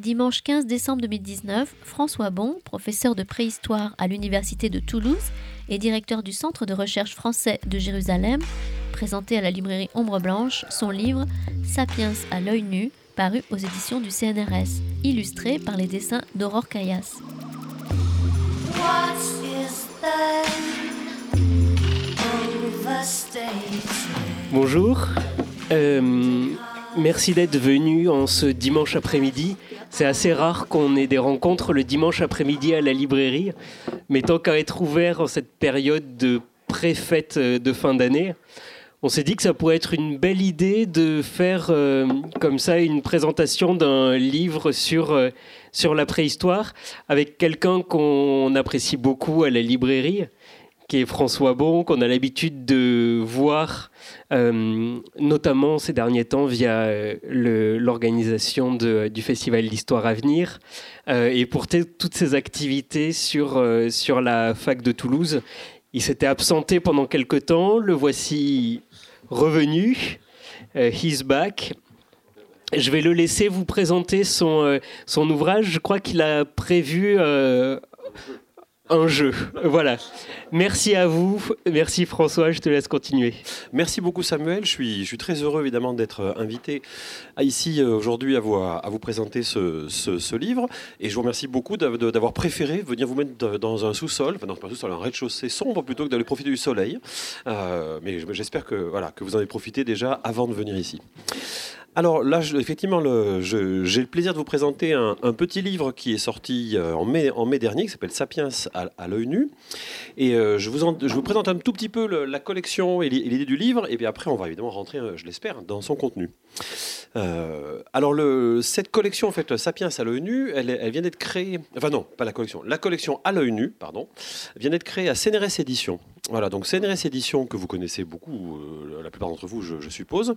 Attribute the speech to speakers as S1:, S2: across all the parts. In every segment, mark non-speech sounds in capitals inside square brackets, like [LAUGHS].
S1: Dimanche 15 décembre 2019, François Bon, professeur de préhistoire à l'Université de Toulouse et directeur du Centre de recherche français de Jérusalem, présentait à la librairie Ombre Blanche son livre Sapiens à l'œil nu, paru aux éditions du CNRS, illustré par les dessins d'Aurore Caillasse.
S2: Bonjour, euh, merci d'être venu en ce dimanche après-midi. C'est assez rare qu'on ait des rencontres le dimanche après-midi à la librairie, mais tant qu'à être ouvert en cette période de pré-fête de fin d'année, on s'est dit que ça pourrait être une belle idée de faire euh, comme ça une présentation d'un livre sur, euh, sur la préhistoire avec quelqu'un qu'on apprécie beaucoup à la librairie François Bon, qu'on a l'habitude de voir, euh, notamment ces derniers temps via euh, l'organisation du Festival d'Histoire à venir, euh, et pour toutes ces activités sur, sur la fac de Toulouse. Il s'était absenté pendant quelque temps, le voici revenu, he's back. Je vais le laisser vous présenter son, son ouvrage. Je crois qu'il a prévu un jeu. Voilà. Merci à vous. Merci François, je te laisse continuer.
S3: Merci beaucoup Samuel. Je suis, je suis très heureux évidemment d'être euh, invité ici euh, aujourd'hui à vous, à vous présenter ce, livre. Et je vous remercie beaucoup d'avoir préféré venir vous mettre dans un sous-sol, enfin non, pas un sous-sol, un rez-de-chaussée sombre plutôt que d'aller profiter du soleil. Euh, mais j'espère que, voilà, que vous en avez profité déjà avant de venir ici. Alors là, effectivement, j'ai le plaisir de vous présenter un, petit livre qui est sorti euh, en mai, en mai dernier, qui s'appelle Sapiens à, l'œil nu. Et euh, je, vous présente un tout petit peu la collection et l'idée du livre, et puis après, on va évidemment rentrer, euh, je l'espère, dans son contenu. alors, le, cette collection, en fait, Sapiens à l'œil nu, elle, vient d'être créée, enfin non, pas la collection, la collection à l'œil nu, pardon, vient d'être créée à CNRS Éditions. Voilà, donc CNRS Édition, que vous connaissez beaucoup, euh, la plupart d'entre vous, je, suppose,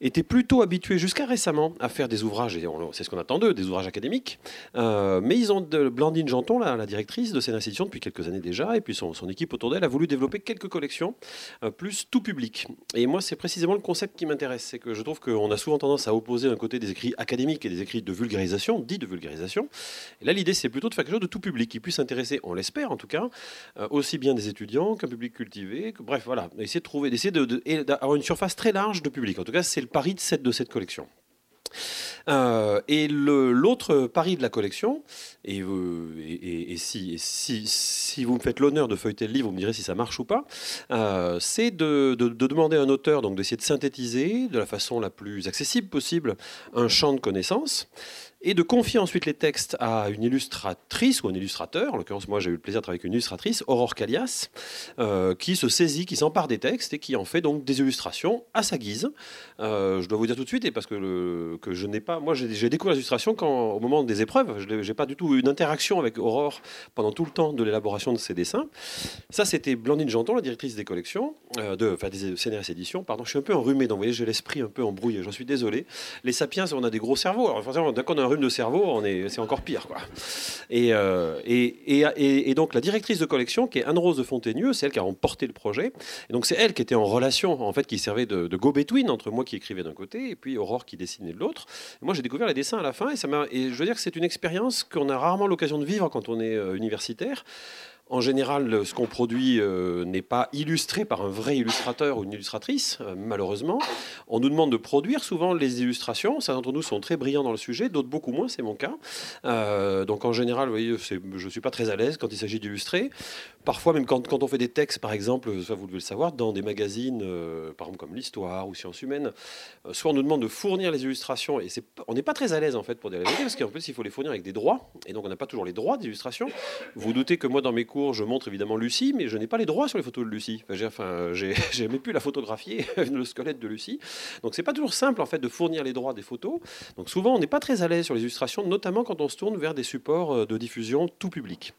S3: était plutôt habitué jusqu'à récemment à faire des ouvrages, et c'est ce qu'on attend d'eux, des ouvrages académiques. Euh, mais ils ont de Blandine Janton, la, la directrice de CNRS Édition depuis quelques années déjà, et puis son, équipe autour d'elle a voulu développer quelques collections, euh, plus tout public. Et moi, c'est précisément le concept qui m'intéresse, c'est que je trouve qu'on a souvent tendance à opposer un côté des écrits académiques et des écrits de vulgarisation, dits de vulgarisation. Là, l'idée, c'est plutôt de faire quelque chose de tout public, qui puisse intéresser, on l'espère en tout cas, aussi bien des étudiants qu'un public cultivé. Bref, voilà, essayer de trouver, d'essayer d'avoir une surface très large de public. En tout cas, c'est le pari de cette, de cette collection. Euh, et l'autre pari de la collection, et, si, vous me faites l'honneur de feuilleter le livre, vous me direz si ça marche ou pas, euh, c'est de, demander à un auteur d'essayer de synthétiser de la façon la plus accessible possible un champ de connaissances et de confier ensuite les textes à une illustratrice ou un illustrateur. En l'occurrence, moi j'ai eu le plaisir de travailler avec une illustratrice, Aurore Calias, euh, qui se saisit, qui s'empare des textes et qui en fait donc des illustrations à sa guise. Euh, je dois vous dire tout de suite, et parce que, que je n'ai pas, moi j'ai découvert l'illustration quand au moment des épreuves, je n'ai pas du tout eu une interaction avec Aurore pendant tout le temps de l'élaboration de ses dessins. Ça c'était Blandine Janton, la directrice des collections, euh, de, enfin des CNRS éditions, pardon. Je suis un peu enrhumé, donc vous voyez j'ai l'esprit un peu embrouillé. J'en suis désolé. Les sapiens, on a des gros cerveaux. Alors forcément, qu'on a rhume de cerveau, on est, c'est encore pire. Quoi. Euh, et, et, et, donc la directrice de collection, qui est Anne-Rose de Fontaineux, c'est elle qui a remporté le projet. Et donc c'est elle qui était en relation, en fait, qui servait de, go-between entre moi qui écrivais d'un côté et puis Aurore qui dessinait de l'autre. Moi j'ai découvert les dessins à la fin et, ça m'a, et je veux dire que c'est une expérience qu'on a rarement l'occasion de vivre quand on est euh, universitaire. En général, ce qu'on produit euh, n'est pas illustré par un vrai illustrateur ou une illustratrice, euh, malheureusement. On nous demande de produire souvent les illustrations. Certains d'entre nous sont très brillants dans le sujet, d'autres beaucoup moins, c'est mon cas. Euh, donc en général, voyez, je ne suis pas très à l'aise quand il s'agit d'illustrer. Parfois, même quand, on fait des textes, par exemple, ça vous devez le savoir, dans des magazines, par exemple comme l'Histoire ou Sciences Humaines, soit on nous demande de fournir les illustrations, et on n'est pas très à l'aise en fait pour dire la vérité, parce qu'en plus il faut les fournir avec des droits, et donc on n'a pas toujours les droits d'illustration. Vous doutez que moi, dans mes cours, je montre évidemment Lucie, mais je n'ai pas les droits sur les photos de Lucie. Enfin, j'ai [LAUGHS] jamais pu la photographier, [LAUGHS] le squelette de Lucie. Donc c'est pas toujours simple en fait de fournir les droits des photos. Donc souvent on n'est pas très à l'aise sur les illustrations, notamment quand on se tourne vers des supports euh, de diffusion tout public.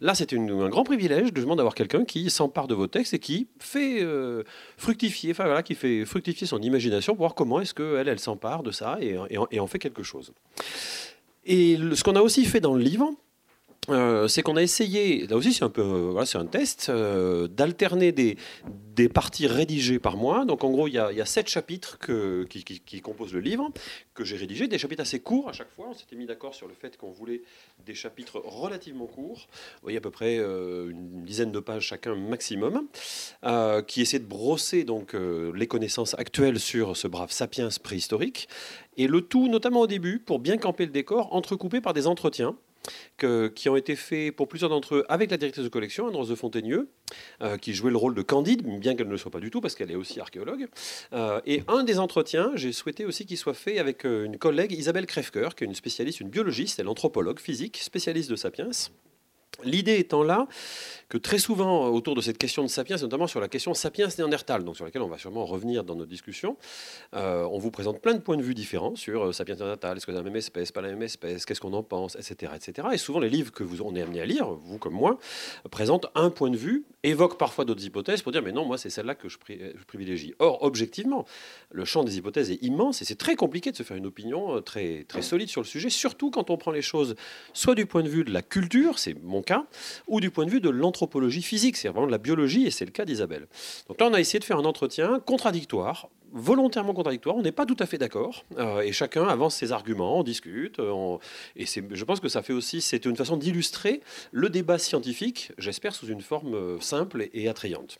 S3: Là, c'est un grand privilège de d'avoir quelqu'un qui s'empare de vos textes et qui fait euh, fructifier, enfin voilà, qui fait fructifier son imagination pour voir comment est-ce qu'elle, elle, s'empare de ça et, en fait quelque chose. Et ce qu'on a aussi fait dans le livre, euh, c'est qu'on a essayé, là aussi c'est un peu, euh, c'est un test, euh, d'alterner des, parties rédigées par mois. Donc en gros, il y a, sept chapitres qui, composent le livre, que j'ai rédigés, des chapitres assez courts à chaque fois. On s'était mis d'accord sur le fait qu'on voulait des chapitres relativement courts, vous voyez à peu près une dizaine de pages chacun maximum, qui essaient de brosser donc les connaissances actuelles sur ce brave sapiens préhistorique, et le tout notamment au début, pour bien camper le décor, entrecoupé par des entretiens qui ont été faits pour plusieurs d'entre eux avec la directrice de collection, Anne-Rose de Fontaigneux, euh, qui jouait le rôle de Candide, bien qu'elle ne le soit pas du tout, parce qu'elle est aussi archéologue. Euh, et un des entretiens, j'ai souhaité aussi qu'il soit fait avec euh, une collègue, Isabelle Crèvecoeur, qui est une spécialiste, une biologiste, elle anthropologue physique, spécialiste de sapiens. L'idée étant là très souvent, autour de cette question de sapiens, notamment sur la question sapiens-néandertal, donc sur laquelle on va sûrement revenir dans notre discussion, euh, on vous présente plein de points de vue différents sur euh, sapiens néandertal, est-ce que c'est la même espèce, pas la même espèce, qu'est-ce qu'on en pense, etc., etc. Et souvent, les livres que vous on est amené à lire, vous comme moi, présentent un point de vue, évoquent parfois d'autres hypothèses pour dire mais non, moi c'est celle-là que je, je privilégie. Or, objectivement, le champ des hypothèses est immense et c'est très compliqué de se faire une opinion euh, très, très solide sur le sujet, surtout quand on prend les choses soit du point de vue de la culture, c'est mon cas, ou du point de vue de l'anthropologie physique, c'est vraiment de la biologie, et c'est le cas d'Isabelle. Donc là, on a essayé de faire un entretien contradictoire, volontairement contradictoire, on n'est pas tout à fait d'accord, euh, et chacun avance ses arguments, on discute, euh, on- et je pense que ça fait aussi, c'est une façon d'illustrer le débat scientifique, j'espère sous une forme euh, simple et attrayante.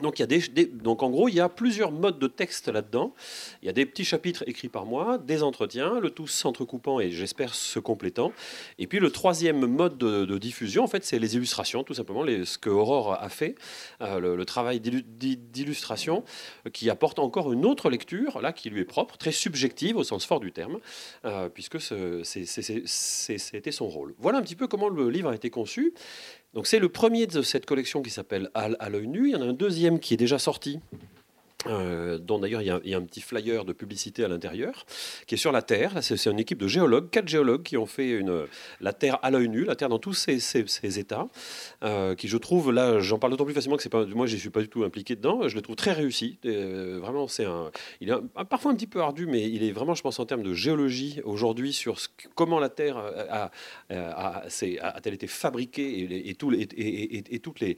S3: Donc, en gros, il y a plusieurs modes de texte là-dedans. Il y a des petits chapitres écrits par moi, des entretiens, le tout s'entrecoupant et j'espère se complétant. Et puis le troisième mode de, diffusion, en fait, c'est les illustrations, tout simplement, ce que Aurore a fait, euh, le, travail d'illu- d'i- d'illustration, qui apporte encore une autre lecture, là, qui lui est propre, très subjective au sens fort du terme, euh, puisque c'était son rôle. Voilà un petit peu comment le livre a été conçu. Donc c'est le premier de cette collection qui s'appelle À, l'œil nu. Il y en a un deuxième qui est déjà sorti. Euh, dont d'ailleurs il y, a- a un petit flyer de publicité à l'intérieur, qui est sur la Terre. C'est une équipe de géologues, quatre géologues qui ont fait la Terre à l'œil nu, la Terre dans tous ses, états, euh, qui je trouve, là j'en parle d'autant plus facilement que c'est pas, moi je suis pas du tout impliqué dedans, je le trouve très réussi. Euh, vraiment, c'est un, il est parfois un petit peu ardu, mais il est vraiment, je pense, en termes de géologie aujourd'hui sur ce comment la Terre a, a, a- a-t-elle été fabriquée et, et, et, et- toutes les,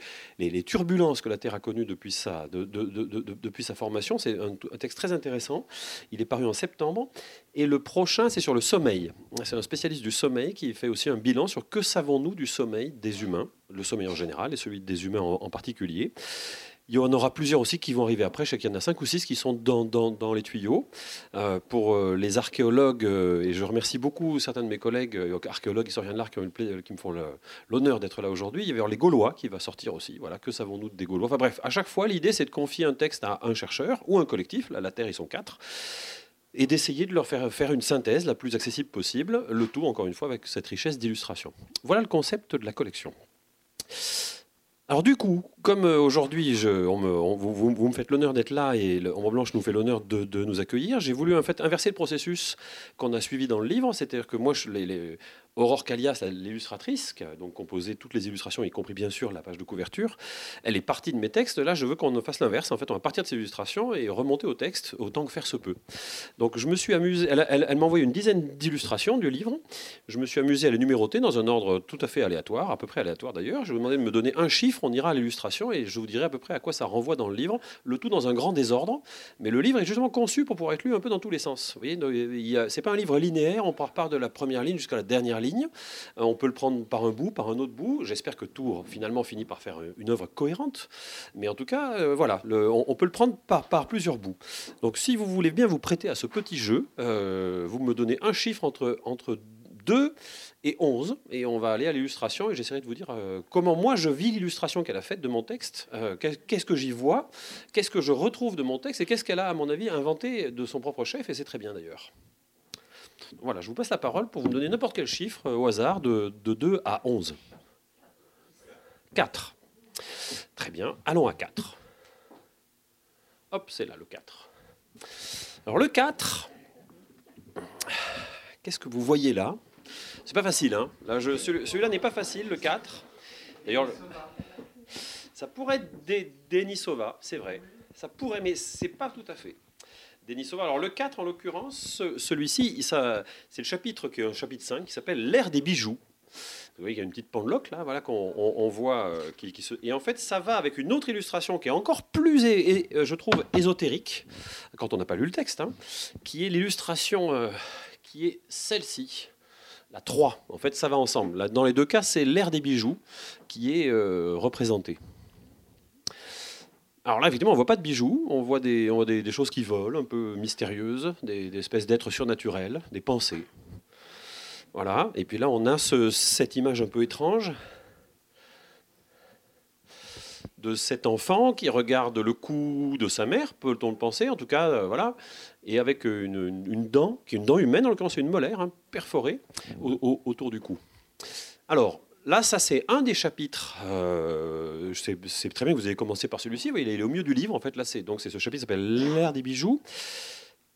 S3: turbulences que la Terre a connues depuis sa, de- de- de- de- depuis sa C'est un, texte très intéressant. Il est paru en septembre. Et le prochain, c'est sur le sommeil. C'est un spécialiste du sommeil qui fait aussi un bilan sur que savons-nous du sommeil des humains, le sommeil en général et celui des humains en particulier. Il y en aura plusieurs aussi qui vont arriver après. Sais qu'il y en a cinq ou six qui sont dans, les tuyaux. Euh, pour euh, les archéologues, euh, et je remercie beaucoup certains de mes collègues archéologues, historiens de l'art qui, me font l'honneur d'être là aujourd'hui. Il y avait les Gaulois qui va sortir aussi. Voilà, que savons-nous des Gaulois? Enfin bref, à chaque fois, l'idée c'est de confier un texte à un chercheur ou un collectif. Là, la Terre, ils sont quatre et d'essayer de leur faire faire une synthèse la plus accessible possible, le tout encore une fois avec cette richesse d'illustration. Voilà le concept de la collection. Alors du coup, comme euh, aujourd'hui, vous, vous- me faites l'honneur d'être là et le Blanche nous fait l'honneur de, nous accueillir, j'ai voulu en fait inverser le processus qu'on a suivi dans le livre, c'est-à-dire que moi, je, Aurore Calias, l'illustratrice, qui a donc composé toutes les illustrations, y compris bien sûr la page de couverture, elle est partie de mes textes. Là, je veux qu'on fasse l'inverse. En fait, on va partir de ces illustrations et remonter au texte autant que faire se peut. Donc, je me suis amusé. Elle, elle- m'a envoyé une dizaine d'illustrations du livre. Je me suis amusé à les numéroter dans un ordre tout à fait aléatoire, à peu près aléatoire d'ailleurs. Je vous demander de me donner un chiffre, on ira à l'illustration et je vous dirai à peu près à quoi ça renvoie dans le livre. Le tout dans un grand désordre. Mais le livre est justement conçu pour pouvoir être lu un peu dans tous les sens. C'est pas un livre linéaire. On part de la première ligne jusqu'à la dernière ligne. Euh, On peut le prendre par un bout, par un autre bout. J'espère que tout finalement finit par faire une œuvre cohérente. Mais en tout cas, euh, voilà, on, peut le prendre par, plusieurs bouts. Donc si vous voulez bien vous prêter à ce petit jeu, euh, vous me donnez un chiffre entre, entre 2 et 11, et on va aller à l'illustration, et j'essaierai de vous dire comment moi je vis l'illustration qu'elle a faite de mon texte, qu'est- qu'est-ce que j'y vois, qu'est-ce que je retrouve de mon texte, et qu'est-ce qu'elle a, à mon avis, inventé de son propre chef, et c'est très bien d'ailleurs. Voilà, je vous passe la parole pour vous donner n'importe quel chiffre euh, au hasard de, de 2 à 11. 4. Très bien, allons à 4. Hop, c'est là le 4. Alors le 4, qu'est-ce que vous voyez là? C'est pas facile, hein Celui-là n'est pas facile, le 4. D'ailleurs, le- ça pourrait être des Denisova, c'est vrai. Ça pourrait, mais c'est pas tout à fait. Denisova. Alors le 4, en l'occurrence, ce- celui-ci, c'est le chapitre qui chapitre 5 qui s'appelle L'ère des bijoux. Vous voyez, il y a une petite pendeloque là, voilà qu'on voit euh, qui, se. Et en fait, ça va avec une autre illustration qui est encore plus, et, je trouve, ésotérique quand on n'a pas lu le texte, hein, qui est l'illustration qui est celle-ci. La 3, en fait, ça va ensemble. Dans les deux cas, c'est l'ère des bijoux qui est représentée. Alors là, effectivement, on voit pas de bijoux, on voit des, choses qui volent, un peu mystérieuses, des, espèces d'êtres surnaturels, des pensées. Voilà. Et puis là, on a cette image un peu étrange de cet enfant qui regarde le cou de sa mère, peut-on le penser, en tout cas, euh, voilà, et avec une, dent, qui est une dent humaine, en l'occurrence, c'est une molaire, hein, perforée autour du cou. Alors, Là, ça c'est un des chapitres. Euh, c'est très bien que vous avez commencé par celui-ci. il est au milieu du livre en fait. Là, c'est donc ce chapitre qui s'appelle l'ère des bijoux,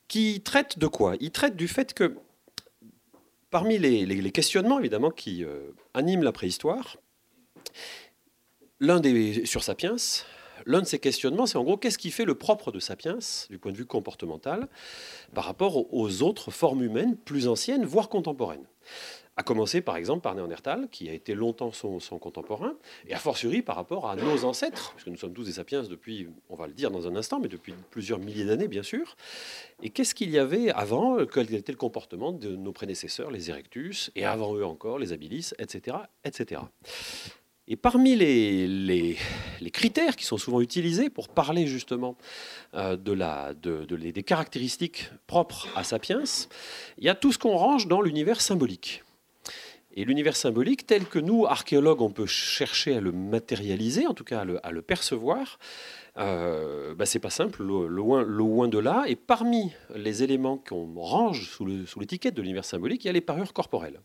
S3: qui traite de quoi? Il traite du fait que parmi les, questionnements évidemment qui euh, animent la préhistoire, l'un des sur Sapiens, l'un de ces questionnements, c'est en gros qu'est-ce qui fait le propre de Sapiens du point de vue comportemental par rapport aux autres formes humaines plus anciennes, voire contemporaines? À commencer par exemple par Néandertal, qui a été longtemps son, contemporain, et a fortiori par rapport à nos ancêtres, puisque nous sommes tous des sapiens depuis, on va le dire dans un instant, mais depuis plusieurs milliers d'années bien sûr. Et qu'est-ce qu'il y avait avant? Quel était le comportement de nos prédécesseurs, les Erectus, et avant eux encore les Habilis, etc. etc. Et parmi les, critères qui sont souvent utilisés pour parler justement euh, de la, de, des caractéristiques propres à Sapiens, il y a tout ce qu'on range dans l'univers symbolique. Et l'univers symbolique, tel que nous, archéologues, on peut chercher à le matérialiser, en tout cas à le, percevoir, euh, bah, c'est pas simple, loin, loin de là. Et parmi les éléments qu'on range sous l'étiquette de l'univers symbolique, il y a les parures corporelles.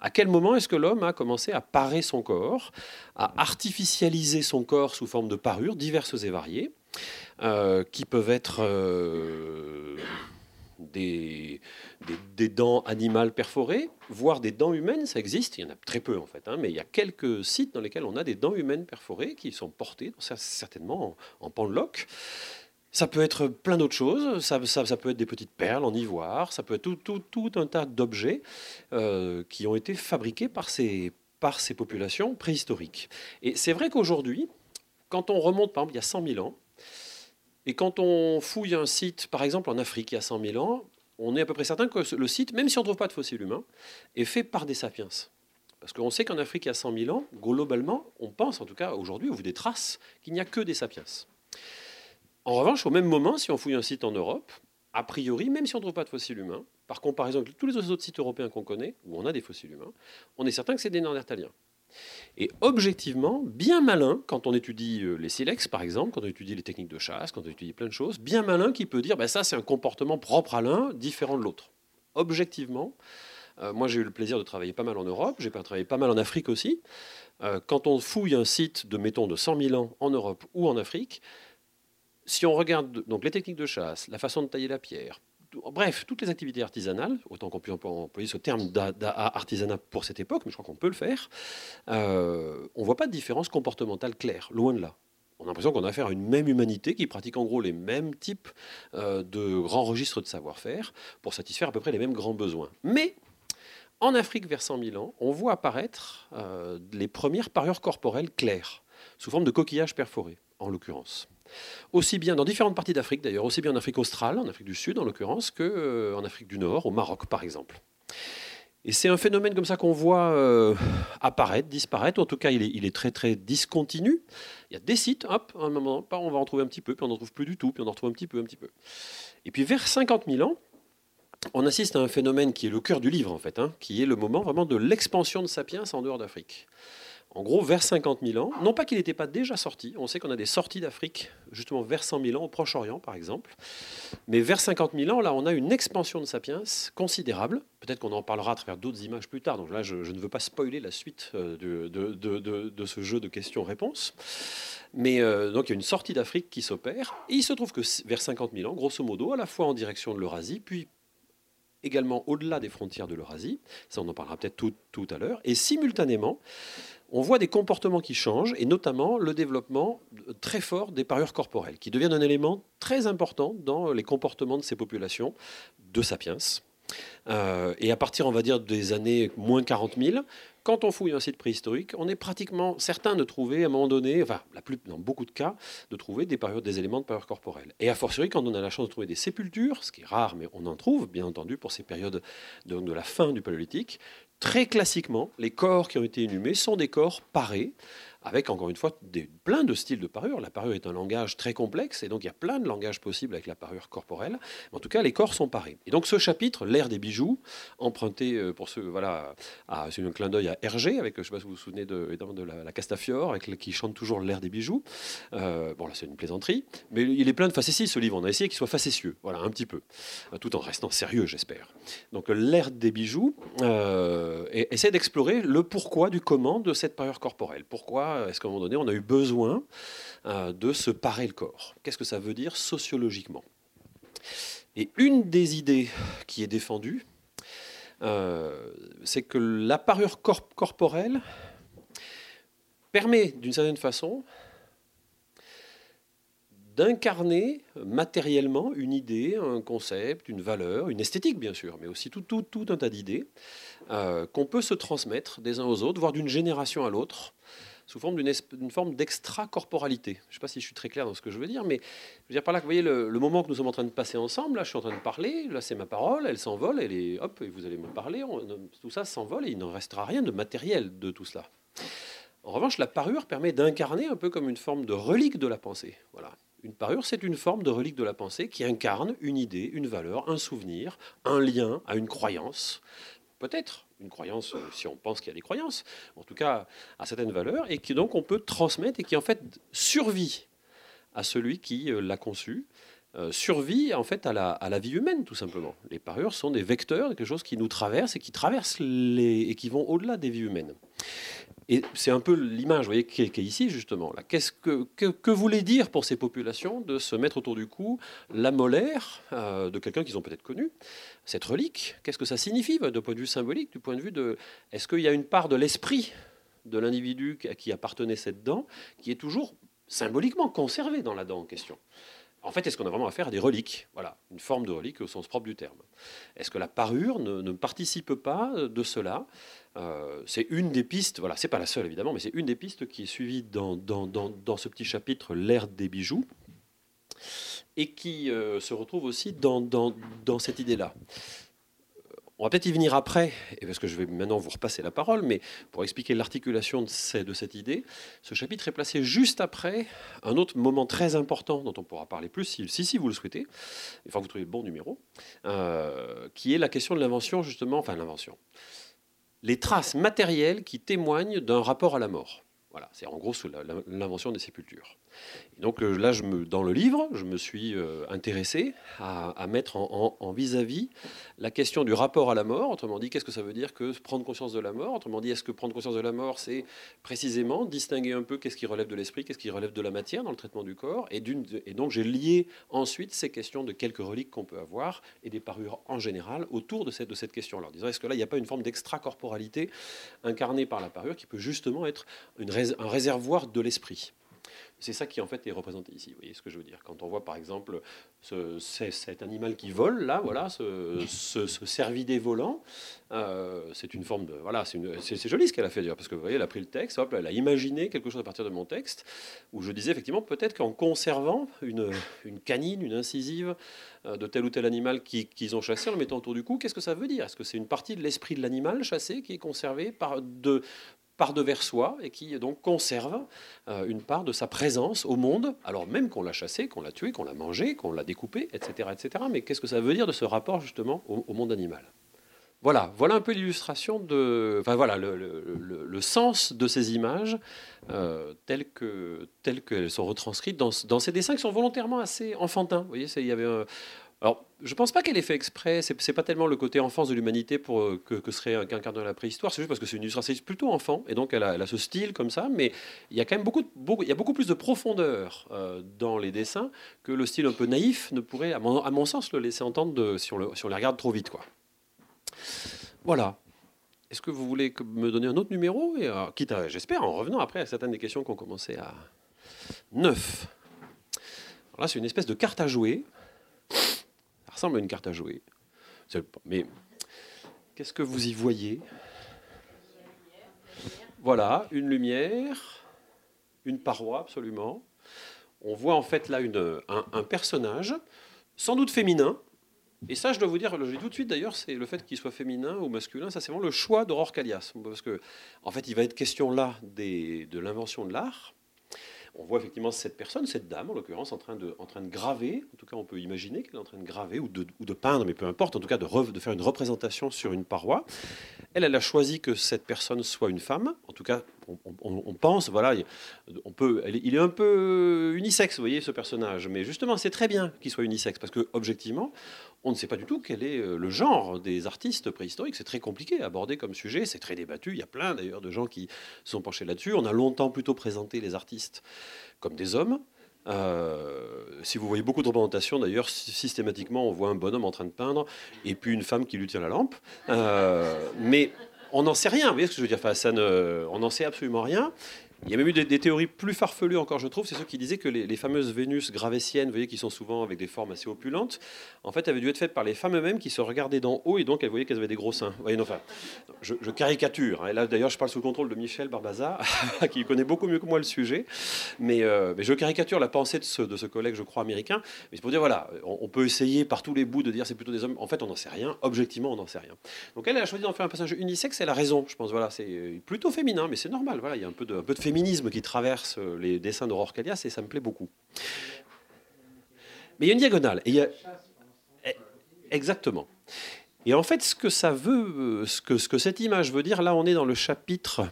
S3: À quel moment est-ce que l'homme a commencé à parer son corps, à artificialiser son corps sous forme de parures diverses et variées, euh, qui peuvent être euh, des, dents animales perforées, voire des dents humaines, ça existe, il y en a très peu en fait, hein, mais il y a quelques sites dans lesquels on a des dents humaines perforées qui sont portées certainement en, en. Ça peut être plein d'autres choses, ça, peut être des petites perles en ivoire, ça peut être tout un tas d'objets euh, qui ont été fabriqués par ces, par ces populations préhistoriques. Et c'est vrai qu'aujourd'hui, quand on remonte, par exemple, il y a 100 000 ans, et quand on fouille un site, par exemple en Afrique, il y a 100 000 ans, on est à peu près certain que le site, même si on ne trouve pas de fossiles humains, est fait par des sapiens. Parce qu'on sait qu'en Afrique, il y a 100 000 ans, globalement, on pense, en tout cas aujourd'hui, au vu des traces, qu'il n'y a que des sapiens. En revanche, au même moment, si on fouille un site en Europe, a priori, même si on ne trouve pas de fossiles humains, par comparaison avec tous les autres sites européens qu'on connaît, où on a des fossiles humains, on est certain que c'est des Néandertaliens. Et objectivement, bien malin, quand on étudie euh, les silex, par exemple, quand on étudie les techniques de chasse, quand on étudie plein de choses, bien malin qui peut dire, ben ça c'est un comportement propre à l'un, différent de l'autre. Objectivement, euh, moi j'ai eu le plaisir de travailler pas mal en Europe, j'ai travaillé pas mal en Afrique aussi. Euh, quand on fouille un site de, mettons, de 100 000 ans en Europe ou en Afrique, si on regarde donc les techniques de chasse, la façon de tailler la pierre, bref, toutes les activités artisanales, autant qu'on puisse employer ce terme d'artisanat pour cette époque, mais je crois qu'on peut le faire, euh, on ne voit pas de différence comportementale claire, loin de là. On a l'impression qu'on a affaire à une même humanité qui pratique en gros les mêmes types euh, de grands registres de savoir-faire pour satisfaire à peu près les mêmes grands besoins. Mais en Afrique, vers 100 000 ans, on voit apparaître euh, les premières parures corporelles claires, sous forme de coquillages perforés, en l'occurrence aussi bien dans différentes parties d'Afrique d'ailleurs, aussi bien en Afrique australe, en Afrique du Sud en l'occurrence, qu'en euh, Afrique du Nord, au Maroc par exemple. Et c'est un phénomène comme ça qu'on voit euh, apparaître, disparaître, en tout cas il est, il est, très très discontinu. Il y a des sites, hop, à un moment, on va en trouver un petit peu, puis on n'en trouve plus du tout, puis on en retrouve un petit peu, un petit peu. Et puis vers 50 000 ans, on assiste à un phénomène qui est le cœur du livre en fait, hein, qui est le moment vraiment de l'expansion de Sapiens en dehors d'Afrique en gros vers 50 000 ans. Non pas qu'il n'était pas déjà sorti, on sait qu'on a des sorties d'Afrique justement vers 100 000 ans, au Proche-Orient par exemple. Mais vers 50 000 ans, là on a une expansion de Sapiens considérable. Peut-être qu'on en parlera à travers d'autres images plus tard, donc là je, ne veux pas spoiler la suite euh, de, ce jeu de questions-réponses. Mais euh, donc il y a une sortie d'Afrique qui s'opère, et il se trouve que vers 50 000 ans, grosso modo, à la fois en direction de l'Eurasie, puis également au-delà des frontières de l'Eurasie, ça on en parlera peut-être tout, tout à l'heure, et simultanément, on voit des comportements qui changent, et notamment le développement très fort des parures corporelles, qui deviennent un élément très important dans les comportements de ces populations de sapiens. Euh, et à partir, on va dire, des années moins 40 000, quand on fouille un site préhistorique, on est pratiquement certain de trouver, à un moment donné, enfin, dans beaucoup de cas, de trouver des, parures, des éléments de parure corporelle. Et a fortiori, quand on a la chance de trouver des sépultures, ce qui est rare, mais on en trouve, bien entendu, pour ces périodes de, de la fin du Paléolithique, très classiquement, les corps qui ont été inhumés sont des corps parés avec encore une fois des, plein de styles de parure. La parure est un langage très complexe et donc il y a plein de langages possibles avec la parure corporelle. En tout cas, les corps sont parés. Et donc ce chapitre, l'ère des bijoux, emprunté euh, pour ceux, voilà, c'est un clin d'œil à Hergé, avec, je ne sais pas si vous vous souvenez de, de la, Castafiore, avec, qui chante toujours l'ère des bijoux. Euh, bon là c'est une plaisanterie, mais il est plein de facéties ce livre. On a essayé qu'il soit facétieux, voilà un petit peu, euh, tout en restant sérieux, j'espère. Donc l'ère des bijoux essaie d'explorer le pourquoi du comment de cette parure corporelle. Pourquoi est-ce qu'à un moment donné, on a eu besoin euh, de se parer le corps? Qu'est-ce que ça veut dire sociologiquement? Et une des idées qui est défendue, euh, c'est que la parure corporelle permet, d'une certaine façon, d'incarner matériellement une idée, un concept, une valeur, une esthétique bien sûr, mais aussi tout, un tas d'idées euh, qu'on peut se transmettre des uns aux autres, voire d'une génération à l'autre, sous forme d'une forme d'extra-corporalité. Je ne sais pas si je suis très clair dans ce que je veux dire, mais je veux dire par là que vous voyez le, moment que nous sommes en train de passer ensemble, là je suis en train de parler, là c'est ma parole, elle s'envole, elle est hop, et vous allez me parler, tout ça s'envole et il n'en restera rien de matériel de tout cela. En revanche, la parure permet d'incarner un peu comme une forme de relique de la pensée. Voilà. Une parure, c'est une forme de relique de la pensée qui incarne une idée, une valeur, un souvenir, un lien à une croyance. Peut-être une croyance, euh, si on pense qu'il y a des croyances, en tout cas à certaines valeurs, et qui donc on peut transmettre et qui en fait survit à celui qui euh, l'a conçu, euh, survit en fait à la, à la, vie humaine tout simplement. Les parures sont des vecteurs, quelque chose qui nous traverse et qui traverse les et qui vont au-delà des vies humaines. Et c'est un peu l'image, qui est, ici justement. Là, qu'est-ce que, que, voulait dire pour ces populations de se mettre autour du cou la molaire de quelqu'un qu'ils ont peut-être connu, cette relique, qu'est-ce que ça signifie d'un point de vue symbolique, du point de vue de est-ce qu'il y a une part de l'esprit de l'individu à qui appartenait cette dent qui est toujours symboliquement conservée dans la dent en question? En fait, est-ce qu'on a vraiment affaire à des reliques? Voilà, une forme de relique au sens propre du terme. Est-ce que la parure ne, participe pas de cela? Euh, C'est une des pistes, voilà, c'est pas la seule évidemment, mais c'est une des pistes qui est suivie dans, ce petit chapitre, l'ère des bijoux et qui euh, se retrouve aussi dans cette idée-là. On va peut-être y venir après, parce que je vais maintenant vous repasser la parole, mais pour expliquer l'articulation de, cette idée, ce chapitre est placé juste après un autre moment très important dont on pourra parler plus si, vous le souhaitez, que vous trouviez le bon numéro, euh, qui est la question de l'invention, justement, enfin l'invention. Les traces matérielles qui témoignent d'un rapport à la mort. Voilà, c'est en gros l'invention des sépultures donc euh, là, je me, dans le livre, je me suis euh, intéressé à, mettre en vis-à-vis la question du rapport à la mort. Autrement dit, qu'est-ce que ça veut dire que prendre conscience de la mort? Autrement dit, est-ce que prendre conscience de la mort, c'est précisément distinguer un peu qu'est-ce qui relève de l'esprit, qu'est-ce qui relève de la matière dans le traitement du corps? Et, donc j'ai lié ensuite ces questions de quelques reliques qu'on peut avoir et des parures en général autour de cette, question-là. Disant, est-ce que là, il n'y a pas une forme d'extracorporalité incarnée par la parure qui peut justement être un réservoir de l'esprit? C'est ça qui en fait est représenté ici. Vous voyez ce que je veux dire Quand on voit par exemple ce, cet animal qui vole là, voilà, ce, ce, ce cervidé volant, euh, c'est une forme de voilà, c'est joli ce qu'elle a fait dire parce que vous voyez, elle a pris le texte, hop, elle a imaginé quelque chose à partir de mon texte où je disais effectivement peut-être qu'en conservant une, une, canine, une incisive euh, de tel ou tel animal qu'ils ont chassé en le mettant autour du cou, qu'est-ce que ça veut dire? Est-ce que c'est une partie de l'esprit de l'animal chassé qui est conservée par de par devers soi et qui donc conserve euh, une part de sa présence au monde, alors même qu'on l'a chassé, qu'on l'a tué, qu'on l'a mangé, qu'on l'a découpé, etc., etc. Mais qu'est-ce que ça veut dire de ce rapport justement au, monde animal? Voilà, voilà un peu l'illustration de, enfin voilà le, sens de ces images euh, telles que telles qu'elles sont retranscrites dans, ces dessins qui sont volontairement assez enfantins. Vous voyez, il y avait alors, je ne pense pas qu'elle ait fait exprès. C'est, n'est pas tellement le côté enfance de l'humanité euh, que, serait un quinquart de la préhistoire. C'est juste parce que c'est une illustratrice plutôt enfant, et donc elle a, ce style comme ça. Mais il y a quand même beaucoup, y a beaucoup plus de profondeur euh, dans les dessins que le style un peu naïf ne pourrait, à mon, sens, le laisser entendre si, on le, les regarde trop vite. Voilà. Est-ce que vous voulez me donner un autre numéro? Euh, quitte j'espère, en revenant après à certaines des questions qui ont commencé à 9. Alors là, c'est une espèce de carte à jouer ressemble une carte à jouer. Mais qu'est-ce que vous y voyez? Voilà, une lumière, une paroi, absolument. On voit en fait là un, personnage, sans doute féminin, et ça, je dois vous dire, dis tout de suite d'ailleurs, c'est le fait qu'il soit féminin ou masculin, ça c'est vraiment le choix d'Aurore Calias. Parce que, en fait, il va être question là de l'invention de l'art, on voit effectivement cette personne, cette dame en l'occurrence, en, train de, en train de graver, en tout cas on peut imaginer qu'elle est en train de graver ou de, ou de, peindre, mais peu importe, en tout cas de, faire une représentation sur une paroi. Elle, elle a choisi que cette personne soit une femme, en tout cas on, pense, voilà, on peut, il est un peu unisexe, vous voyez, ce personnage. Mais justement, c'est très bien qu'il soit unisexe, parce que objectivement, on ne sait pas du tout quel est euh, le genre des artistes préhistoriques. C'est très compliqué à aborder comme sujet, c'est très débattu. Il y a plein d'ailleurs de gens qui sont penchés là-dessus. On a longtemps plutôt présenté les artistes comme des hommes. Euh, si vous voyez beaucoup de représentations, d'ailleurs, systématiquement, on voit un bonhomme en train de peindre et puis une femme qui lui tient la lampe. Euh, mais on n'en sait rien. Vous voyez ce que je veux dire? Enfin, ça ne, On n'en sait absolument rien. Il y a même eu des, théories plus farfelues encore, je trouve. C'est ceux qui disaient que les, fameuses Vénus gravétiennes, vous voyez, qui sont souvent avec des formes assez opulentes, en fait, avaient dû être faites par les femmes eux-mêmes qui se regardaient d'en haut et donc elles voyaient qu'elles avaient des gros seins. Voyez, enfin, je, caricature. Hein. Et là, d'ailleurs, je parle sous le contrôle de Michel Barbaza, [LAUGHS] qui connaît beaucoup mieux que moi le sujet. Mais, euh, je caricature la pensée de ce, collègue, je crois, américain. Mais c'est pour dire, voilà, on, peut essayer par tous les bouts de dire c'est plutôt des hommes. En fait, on n'en sait rien. Objectivement, on n'en sait rien. Donc elle, a choisi d'en faire un personnage unisexe. Elle a raison, je pense. Voilà, c'est plutôt féminin, mais c'est normal. Voilà, il y a un peu de, un peu de féminisme qui traverse les dessins d'Aurore Calias et ça me plaît beaucoup. Mais il y a une diagonale. Eh, exactement. Et en fait, ce que ça veut, que, ce que cette image veut dire, là, on est dans le chapitre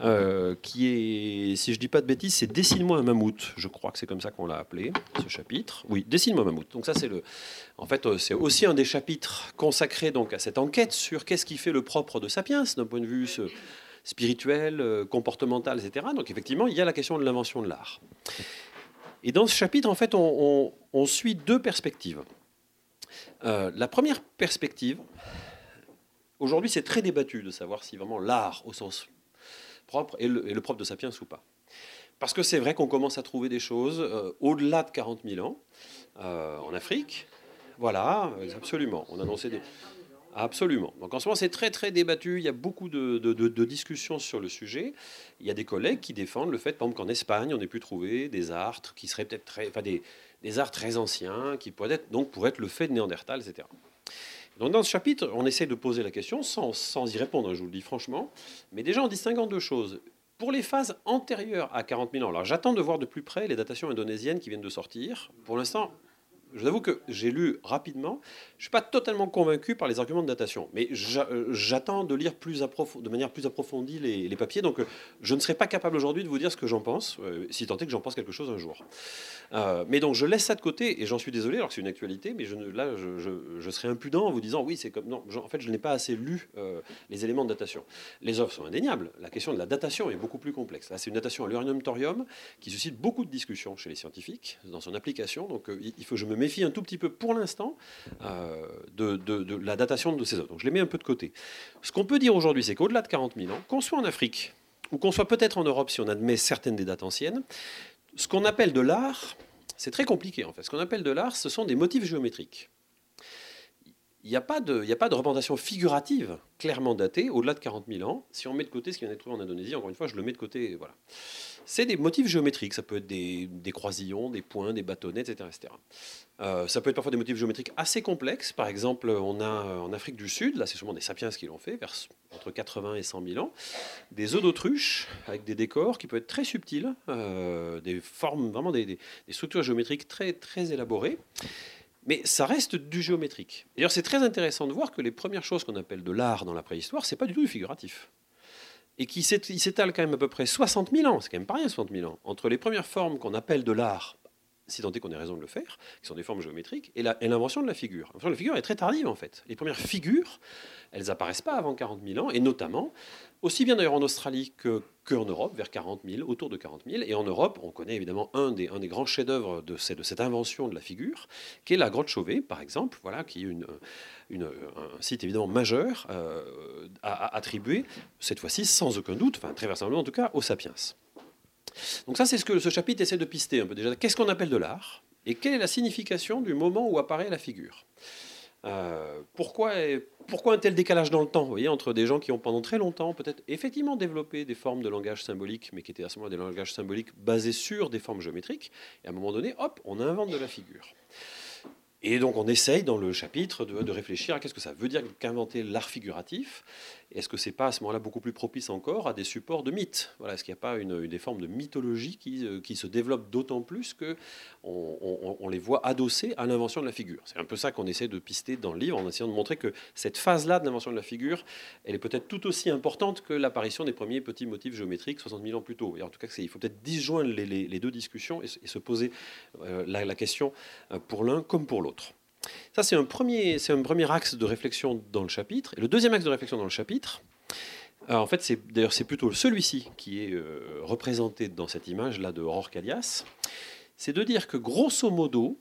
S3: euh, qui est, si je dis pas de bêtises, c'est Dessine-moi un mammouth. Je crois que c'est comme ça qu'on l'a appelé, ce chapitre. Oui, Dessine-moi un mammouth. Donc ça, c'est le, en fait, euh, c'est aussi un des chapitres consacrés donc à cette enquête sur qu'est-ce qui fait le propre de Sapiens d'un point de vue euh, comportemental, etc. Donc effectivement, il y a la question de l'invention de l'art. Et dans ce chapitre, en fait, on, suit deux perspectives. Euh, la première perspective, aujourd'hui, c'est très débattu de savoir si vraiment l'art, au sens propre, est le, propre de Sapiens ou pas. Parce que c'est vrai qu'on commence à trouver des choses euh, au-delà de 40 000 ans, en Afrique. Voilà, absolument. On annonçait des, Absolument. Donc en ce moment, c'est très très débattu. Il y a beaucoup de, discussions sur le sujet. Il y a des collègues qui défendent le fait, par exemple, qu'en Espagne, on ait pu trouver des arts qui seraient peut-être très, enfin des, des arts très anciens, qui pourraient être donc pourraient être le fait de Néandertal, etc. Donc dans ce chapitre, on essaie de poser la question sans, sans y répondre, je vous le dis franchement, mais déjà en distinguant deux choses. Pour les phases antérieures à 40 000 ans, alors j'attends de voir de plus près les datations indonésiennes qui viennent de sortir. Pour l'instant, je vous avoue que j'ai lu rapidement. Je ne suis pas totalement convaincu par les arguments de datation, mais euh, j'attends de lire de manière plus approfondie les, papiers. Donc, euh, je ne serai pas capable aujourd'hui de vous dire ce que j'en pense, euh, si tant est que j'en pense quelque chose un jour. mais donc, je laisse ça de côté, et j'en suis désolé, alors que c'est une actualité, mais je, là, je, serais impudent en vous disant oui, c'est comme. Non, en fait, je n'ai pas assez lu les éléments de datation. Les œuvres sont indéniables. La question de la datation est beaucoup plus complexe. Là, c'est une datation à l'uranium thorium qui suscite beaucoup de discussions chez les scientifiques dans son application. Donc, il faut que je me méfie un tout petit peu pour l'instant euh, de, la datation de ces œuvres. Donc je les mets un peu de côté. Ce qu'on peut dire aujourd'hui, c'est qu'au-delà de 40 000 ans, qu'on soit en Afrique ou qu'on soit peut-être en Europe si on admet certaines des dates anciennes, ce qu'on appelle de l'art, c'est très compliqué en fait. Ce qu'on appelle de l'art, ce sont des motifs géométriques. Il n'y a, pas de, représentation figurative clairement datée au-delà de 40 000 ans. Si on met de côté ce qui vient d'être trouvé en Indonésie, encore une fois, je le mets de côté. Voilà. C'est des motifs géométriques. Ça peut être des, croisillons, des points, des bâtonnets, etc. etc. Euh, ça peut être parfois des motifs géométriques assez complexes. Par exemple, on a euh, en Afrique du Sud, là c'est souvent des sapiens qui l'ont fait, vers, entre 80 et 100 000 ans, des œufs d'autruche avec des décors qui peuvent être très subtils, euh, des formes, vraiment des, des, structures géométriques très, très élaborées. Mais ça reste du géométrique. D'ailleurs, c'est très intéressant de voir que les premières choses qu'on appelle de l'art dans la préhistoire, c'est pas du tout du figuratif. Et qui s'étale quand même à peu près 60 000 ans, c'est quand même pas rien 60 000 ans, entre les premières formes qu'on appelle de l'art si tant est qu'on ait raison de le faire, qui sont des formes géométriques, et l'invention de la figure. la figure est très tardive en fait. Les premières figures, elles apparaissent pas avant 40 000 ans, et notamment, aussi bien d'ailleurs en Australie que qu'en Europe, vers 40 000, autour de 40 000. Et en Europe, on connaît évidemment un des, un des grands chefs-d'œuvre de, cette invention de la figure, qui est la grotte Chauvet, par exemple, voilà, qui est une, un site évidemment majeur euh, à, attribuer, cette fois-ci sans aucun doute, enfin très vraisemblablement en tout cas, aux sapiens. Donc ça, c'est ce que ce chapitre essaie de pister un peu déjà. Qu'est-ce qu'on appelle de l'art Et quelle est la signification du moment où apparaît la figure? Euh, pourquoi, pourquoi un tel décalage dans le temps? Vous voyez, entre des gens qui ont pendant très longtemps peut-être effectivement développé des formes de langage symbolique, mais qui étaient à ce moment-là des langages symboliques basés sur des formes géométriques, et à un moment donné, hop, on invente de la figure. Et donc on essaye dans le chapitre de, réfléchir à qu'est-ce que ça veut dire qu'inventer l'art figuratif. Est-ce que c'est pas à ce moment-là beaucoup plus propice encore à des supports de mythes? Voilà, est-ce qu'il n'y a pas une, des formes de mythologie qui, euh, qui se développent d'autant plus que on, les voit adossés à l'invention de la figure? C'est un peu ça qu'on essaie de pister dans le livre en essayant de montrer que cette phase-là de l'invention de la figure, elle est peut-être tout aussi importante que l'apparition des premiers petits motifs géométriques 60 000 ans plus tôt. Et en tout cas, il faut peut-être disjoindre les, deux discussions et, se poser euh, la question euh, pour l'un comme pour l'autre. Ça, c'est un, premier, axe de réflexion dans le chapitre. Et le deuxième axe de réflexion dans le chapitre, en fait, c'est, d'ailleurs, c'est plutôt celui-ci qui est euh, représenté dans cette image-là de Aurore Calias. C'est de dire que, grosso modo,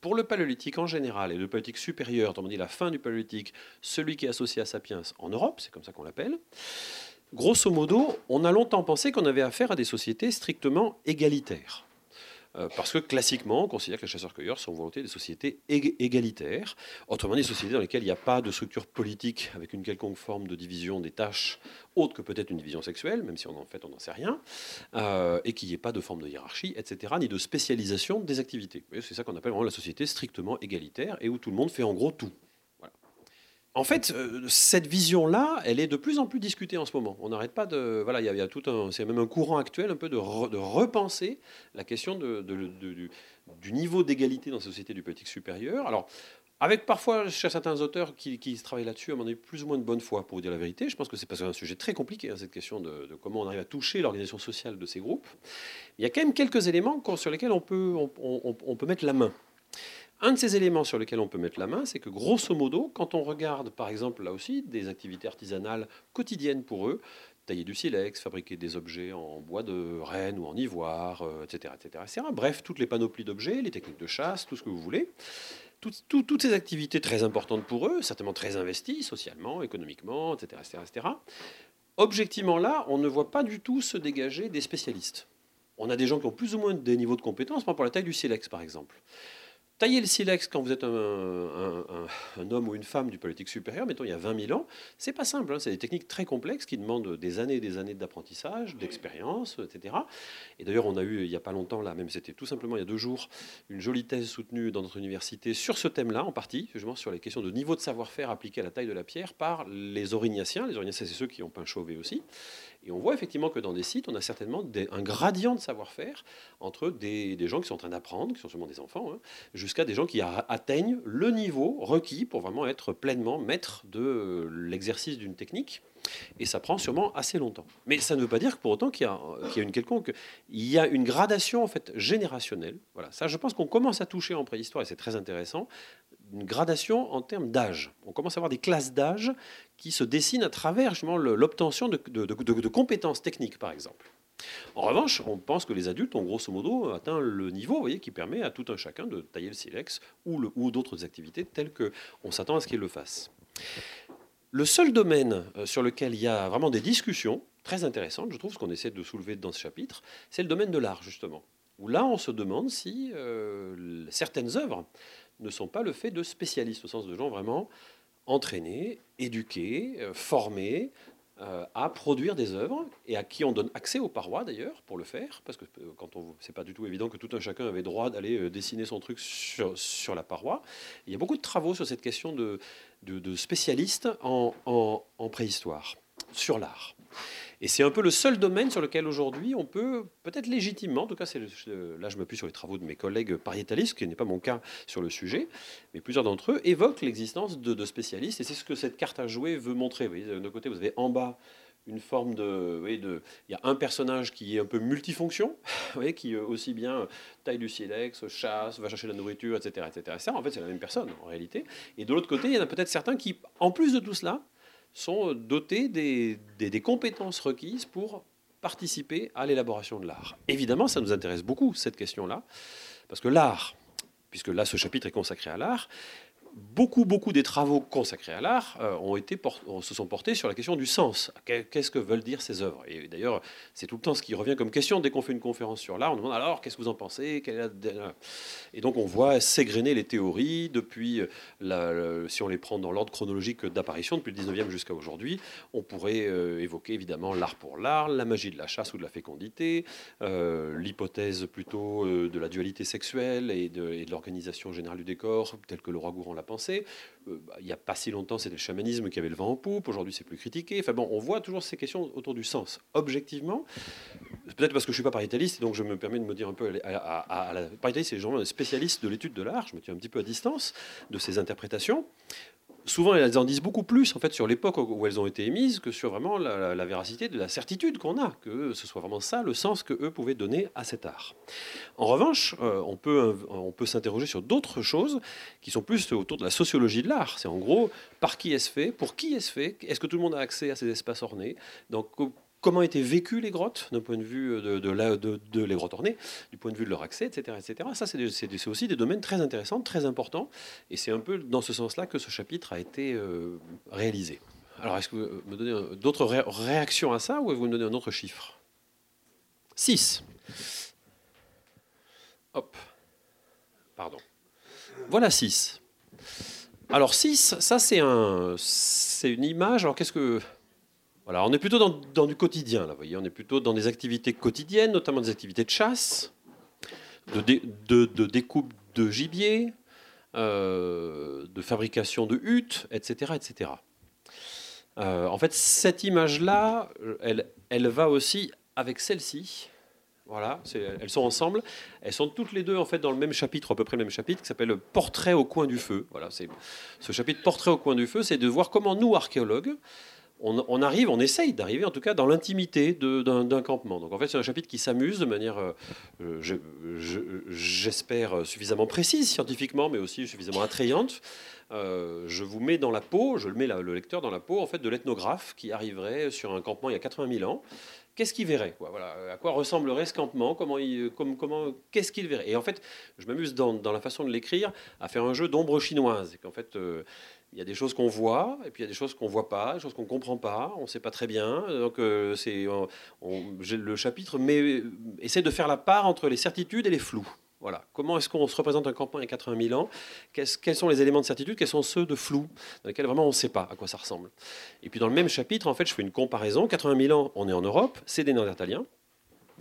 S3: pour le paléolithique en général et le paléolithique supérieur, on dit la fin du paléolithique, celui qui est associé à Sapiens en Europe, c'est comme ça qu'on l'appelle, grosso modo, on a longtemps pensé qu'on avait affaire à des sociétés strictement égalitaires. Euh, parce que classiquement, on considère que les chasseurs-cueilleurs sont volonté des sociétés égalitaires, autrement dit des sociétés dans lesquelles il n'y a pas de structure politique avec une quelconque forme de division des tâches, autre que peut-être une division sexuelle, même si en fait on n'en sait rien, euh, et qu'il n'y ait pas de forme de hiérarchie, etc., ni de spécialisation des activités. C'est ça qu'on appelle vraiment la société strictement égalitaire, et où tout le monde fait en gros tout en fait, euh, cette vision-là, elle est de plus en plus discutée en ce moment. On n'arrête pas de. Voilà, il y, a, tout un. C'est même un courant actuel un peu de, repenser la question du, niveau d'égalité dans la société du politique supérieur. Alors, avec parfois, chez certains auteurs qui, travaillent là-dessus, à mon avis, plus ou moins de bonne foi, pour vous dire la vérité. Je pense que c'est parce que c'est un sujet très compliqué, hein, cette question de, comment on arrive à toucher l'organisation sociale de ces groupes. Il y a quand même quelques éléments sur lesquels on peut, on peut mettre la main. Un de ces éléments sur lesquels on peut mettre la main, c'est que grosso modo, quand on regarde par exemple là aussi des activités artisanales quotidiennes pour eux, tailler du silex, fabriquer des objets en bois de renne ou en ivoire, etc., etc., etc. Bref, toutes les panoplies d'objets, les techniques de chasse, tout ce que vous voulez. toutes ces activités très importantes pour eux, certainement très investies socialement, économiquement, etc., etc., etc. Objectivement là, on ne voit pas du tout se dégager des spécialistes. On a des gens qui ont plus ou moins des niveaux de compétences, rapport à la taille du silex par exemple. Tailler le silex quand vous êtes un, homme ou une femme du politique supérieur, mettons il y a 20 000 ans, c'est pas simple. Hein. c'est des techniques très complexes qui demandent des années et des années d'apprentissage, d'expérience, etc. Et d'ailleurs, on a eu il n'y a pas longtemps, là, même c'était tout simplement il y a deux jours, une jolie thèse soutenue dans notre université sur ce thème-là, en partie, justement sur les questions de niveau de savoir-faire appliqué à la taille de la pierre par les Aurignaciens. Les Aurignaciens, c'est ceux qui ont peint Chauvet aussi. Et on voit effectivement que dans des sites, on a certainement un gradient de savoir-faire entre des, gens qui sont en train d'apprendre, qui sont seulement des enfants, hein, jusqu'à des gens qui atteignent le niveau requis pour vraiment être pleinement maître de l'exercice d'une technique. Et ça prend sûrement assez longtemps. Mais ça ne veut pas dire que pour autant qu'il y, a une quelconque, il y a une gradation en fait générationnelle. Voilà, ça, je pense qu'on commence à toucher en préhistoire et c'est très intéressant une gradation en termes d'âge. On commence à avoir des classes d'âge qui se dessinent à travers l'obtention de, compétences techniques, par exemple. En revanche, on pense que les adultes ont grosso modo atteint le niveau voyez, qui permet à tout un chacun de tailler le silex ou, ou d'autres activités telles qu'on s'attend à ce qu'ils le fassent. Le seul domaine euh, sur lequel il y a vraiment des discussions très intéressantes, je trouve, ce qu'on essaie de soulever dans ce chapitre, c'est le domaine de l'art, justement. Où là, on se demande si euh, certaines œuvres ne sont pas le fait de spécialistes, au sens de gens vraiment entraînés, éduqués, euh, formés euh, à produire des œuvres et à qui on donne accès aux parois d'ailleurs pour le faire, parce que euh, quand on, c'est pas du tout évident que tout un chacun avait droit d'aller dessiner son truc sur, la paroi. Il y a beaucoup de travaux sur cette question de, spécialistes en préhistoire, sur l'art. Et c'est un peu le seul domaine sur lequel aujourd'hui on peut, peut-être légitimement, en tout cas c'est là je m'appuie sur les travaux de mes collègues pariétalistes, qui n'est pas mon cas sur le sujet, mais plusieurs d'entre eux évoquent l'existence de, spécialistes, et c'est ce que cette carte à jouer veut montrer. Vous voyez, d'un côté, vous avez en bas une forme de, de, il y a un personnage qui est un peu multifonction, [LAUGHS] qui euh, aussi bien taille du silex, chasse, va chercher la nourriture, etc., etc. Ça, en fait, c'est la même personne en réalité. Et de l'autre côté, il y en a peut-être certains qui, en plus de tout cela, sont dotés des, compétences requises pour participer à l'élaboration de l'art. Évidemment, ça nous intéresse beaucoup, cette question-là, parce que l'art, puisque là, ce chapitre est consacré à l'art, beaucoup, beaucoup des travaux consacrés à l'art euh, ont été se sont portés sur la question du sens. Qu'est-ce que veulent dire ces œuvres? Et d'ailleurs, c'est tout le temps ce qui revient comme question dès qu'on fait une conférence sur l'art. On demande alors, qu'est-ce que vous en pensez? Et donc, on voit s'égrener les théories depuis, la, si on les prend dans l'ordre chronologique d'apparition, depuis le 19e jusqu'à aujourd'hui. On pourrait euh, évoquer évidemment l'art pour l'art, la magie de la chasse ou de la fécondité, euh, l'hypothèse plutôt de la dualité sexuelle et de, et de l'organisation générale du décor, telle que Laura Gourand l'a pensé. Euh, bah, il n'y a pas si longtemps, c'était le chamanisme qui avait le vent en poupe. Aujourd'hui, c'est plus critiqué. Enfin bon, on voit toujours ces questions autour du sens. Objectivement, peut-être parce que je suis pas paritaliste, donc je me permets de me dire un peu à, la paritaliste, c'est les spécialistes de l'étude de l'art. Je me tiens un petit peu à distance de ces interprétations souvent elles en disent beaucoup plus sur l'époque où elles ont été émises que sur vraiment la, véracité de la certitude qu'on a, que ce soit vraiment ça le sens que eux pouvaient donner à cet art. En revanche, euh, on peut, s'interroger sur d'autres choses qui sont plus autour de la sociologie de l'art. C'est en gros par qui est-ce fait, pour qui est-ce fait, est-ce que tout le monde a accès à ces espaces ornés, comment étaient vécues les grottes d'un point de vue de, de, les grottes ornées, du point de vue de leur accès, etc. etc. Ça, c'est aussi des domaines très intéressants, très importants, et c'est un peu dans ce sens-là que ce chapitre a été euh, réalisé. Alors, est-ce que vous me donnez d'autres réactions à ça, ou vous me donnez un autre chiffre? 6. Hop. Pardon. Voilà 6. Alors 6, ça c'est un, c'est une image. Alors qu'est-ce que on est plutôt dans, du quotidien, là, voyez. On est plutôt dans des activités quotidiennes, notamment des activités de chasse, de, découpe de gibier, euh, de fabrication de huttes, etc. etc. Euh, en fait, cette image-là, elle, elle va aussi avec celle-ci. Voilà, elles sont ensemble. Elles sont toutes les deux en fait dans le même chapitre, à peu près le même chapitre, qui s'appelle Portrait au coin du feu. Voilà, c'est ce chapitre Portrait au coin du feu, c'est de voir comment nous archéologues, on, arrive, on essaye d'arriver en tout cas dans l'intimité d'un campement. Donc en fait, c'est un chapitre qui s'amuse de manière, euh, euh, j'espère, suffisamment précise scientifiquement, mais aussi suffisamment attrayante. Euh, je vous mets dans la peau, je le mets le lecteur dans la peau en fait de l'ethnographe qui arriverait sur un campement il y a 80 000 ans. Qu'est-ce qu'il verrait voilà, À quoi ressemblerait ce campement? Comment, comment Qu'est-ce qu'il verrait? Et en fait, je m'amuse dans, la façon de l'écrire à faire un jeu d'ombre chinoise. Qu'en fait, il y a des choses qu'on voit, et puis il y a des choses qu'on voit pas, des choses qu'on comprend pas, on ne sait pas très bien. Donc euh, c'est, le chapitre mais, essaie de faire la part entre les certitudes et les flous. Voilà. Comment est-ce qu'on se représente un campement a 80 000 ans? Quels sont les éléments de certitude? Quels sont ceux de flou dans lesquels vraiment on ne sait pas à quoi ça ressemble Et puis dans le même chapitre, en fait, je fais une comparaison. 80 000 ans, on est en Europe, c'est des Néandertaliens.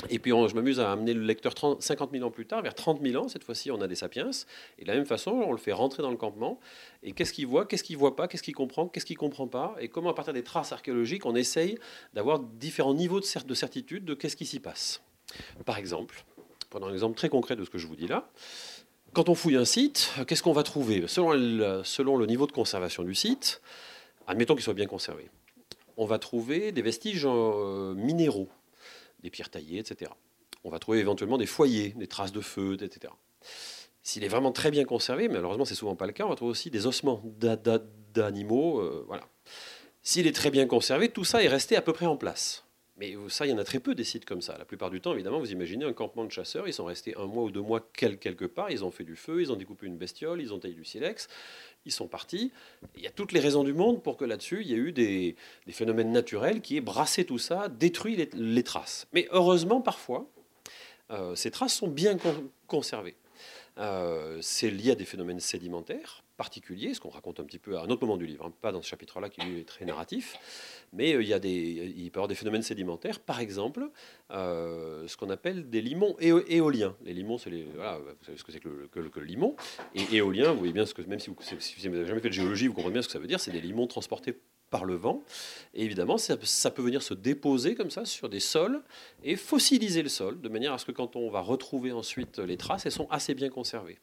S3: Et puis je m'amuse à amener le lecteur 30, 50 000 ans plus tard, vers 30 000 ans, cette fois-ci on a des sapiens, et de la même façon on le fait rentrer dans le campement, et qu'est-ce qu'il voit, qu'est-ce qu'il voit pas, qu'est-ce qu'il comprend, qu'est-ce qu'il comprend pas, et comment à partir des traces archéologiques on essaye d'avoir différents niveaux de, de certitude de qu'est-ce qui s'y passe. Par exemple, prenons un exemple très concret de ce que je vous dis là, quand on fouille un site, qu'est-ce qu'on va trouver? Selon le, selon le niveau de conservation du site, admettons qu'il soit bien conservé, on va trouver des vestiges euh, minéraux des pierres taillées, etc. On va trouver éventuellement des foyers, des traces de feu, etc. S'il est vraiment très bien conservé, mais malheureusement c'est souvent pas le cas, on va trouver aussi des ossements d'animaux. Euh, voilà. S'il est très bien conservé, tout ça est resté à peu près en place. Mais ça, il y en a très peu des sites comme ça. La plupart du temps, évidemment, vous imaginez un campement de chasseurs, ils sont restés un mois ou deux mois quelque part, ils ont fait du feu, ils ont découpé une bestiole, ils ont taillé du silex, ils sont partis. Il y a toutes les raisons du monde pour que là-dessus, il y ait eu des, phénomènes naturels qui aient brassé tout ça, détruit les, traces. Mais heureusement, parfois, euh, ces traces sont bien conservées. Euh, c'est lié à des phénomènes sédimentaires particuliers, ce qu'on raconte un petit peu à un autre moment du livre, hein, pas dans ce chapitre-là qui lui est très narratif, mais euh, il, y a des, il peut y avoir des phénomènes sédimentaires, par exemple, euh, ce qu'on appelle des limons éoliens. Les limons, c'est les, voilà, vous savez ce que c'est que le, limon, et éolien, vous voyez bien ce que, même si vous n'avez jamais fait de géologie, vous comprenez bien ce que ça veut dire, c'est des limons transportés par le vent. Et évidemment, ça, peut venir se déposer comme ça sur des sols et fossiliser le sol, de manière à ce que quand on va retrouver ensuite les traces, elles sont assez bien conservées.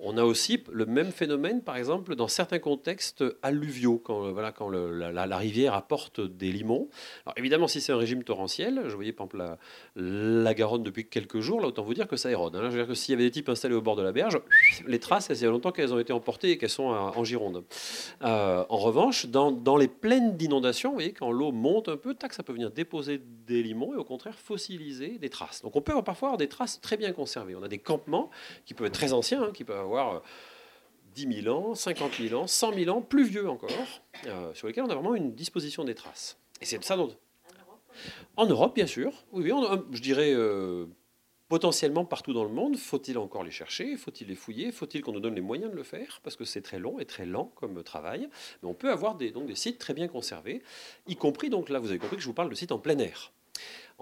S3: On a aussi le même phénomène, par exemple, dans certains contextes alluviaux, quand, quand la, rivière apporte des limons. Alors évidemment, si c'est un régime torrentiel, je voyais par exemple la, Garonne depuis quelques jours, là autant vous dire que ça érode. Hein. Je veux dire que s'il y avait des types installés au bord de la berge, les traces, il y a longtemps qu'elles ont été emportées et qu'elles sont en Gironde. Euh, en revanche, dans, dans les pleine d'inondations, vous voyez, quand l'eau monte un peu, tac, ça peut venir déposer des limons et au contraire fossiliser des traces. Donc on peut parfois avoir des traces très bien conservées. On a des campements qui peuvent être très anciens, hein, qui peuvent avoir 10 000 ans, 50 000 ans, 100 000 ans, plus vieux encore, euh, sur lesquels on a vraiment une disposition des traces. Et c'est ça dont... En Europe, bien sûr. Oui, oui je dirais euh, potentiellement partout dans le monde. Faut-il encore les chercher Faut-il les fouiller Faut-il qu'on nous donne les moyens de le faire Parce que c'est très long et très lent comme travail. Mais on peut avoir donc, des sites très bien conservés, y compris, donc là, vous avez compris que je vous parle de sites en plein air.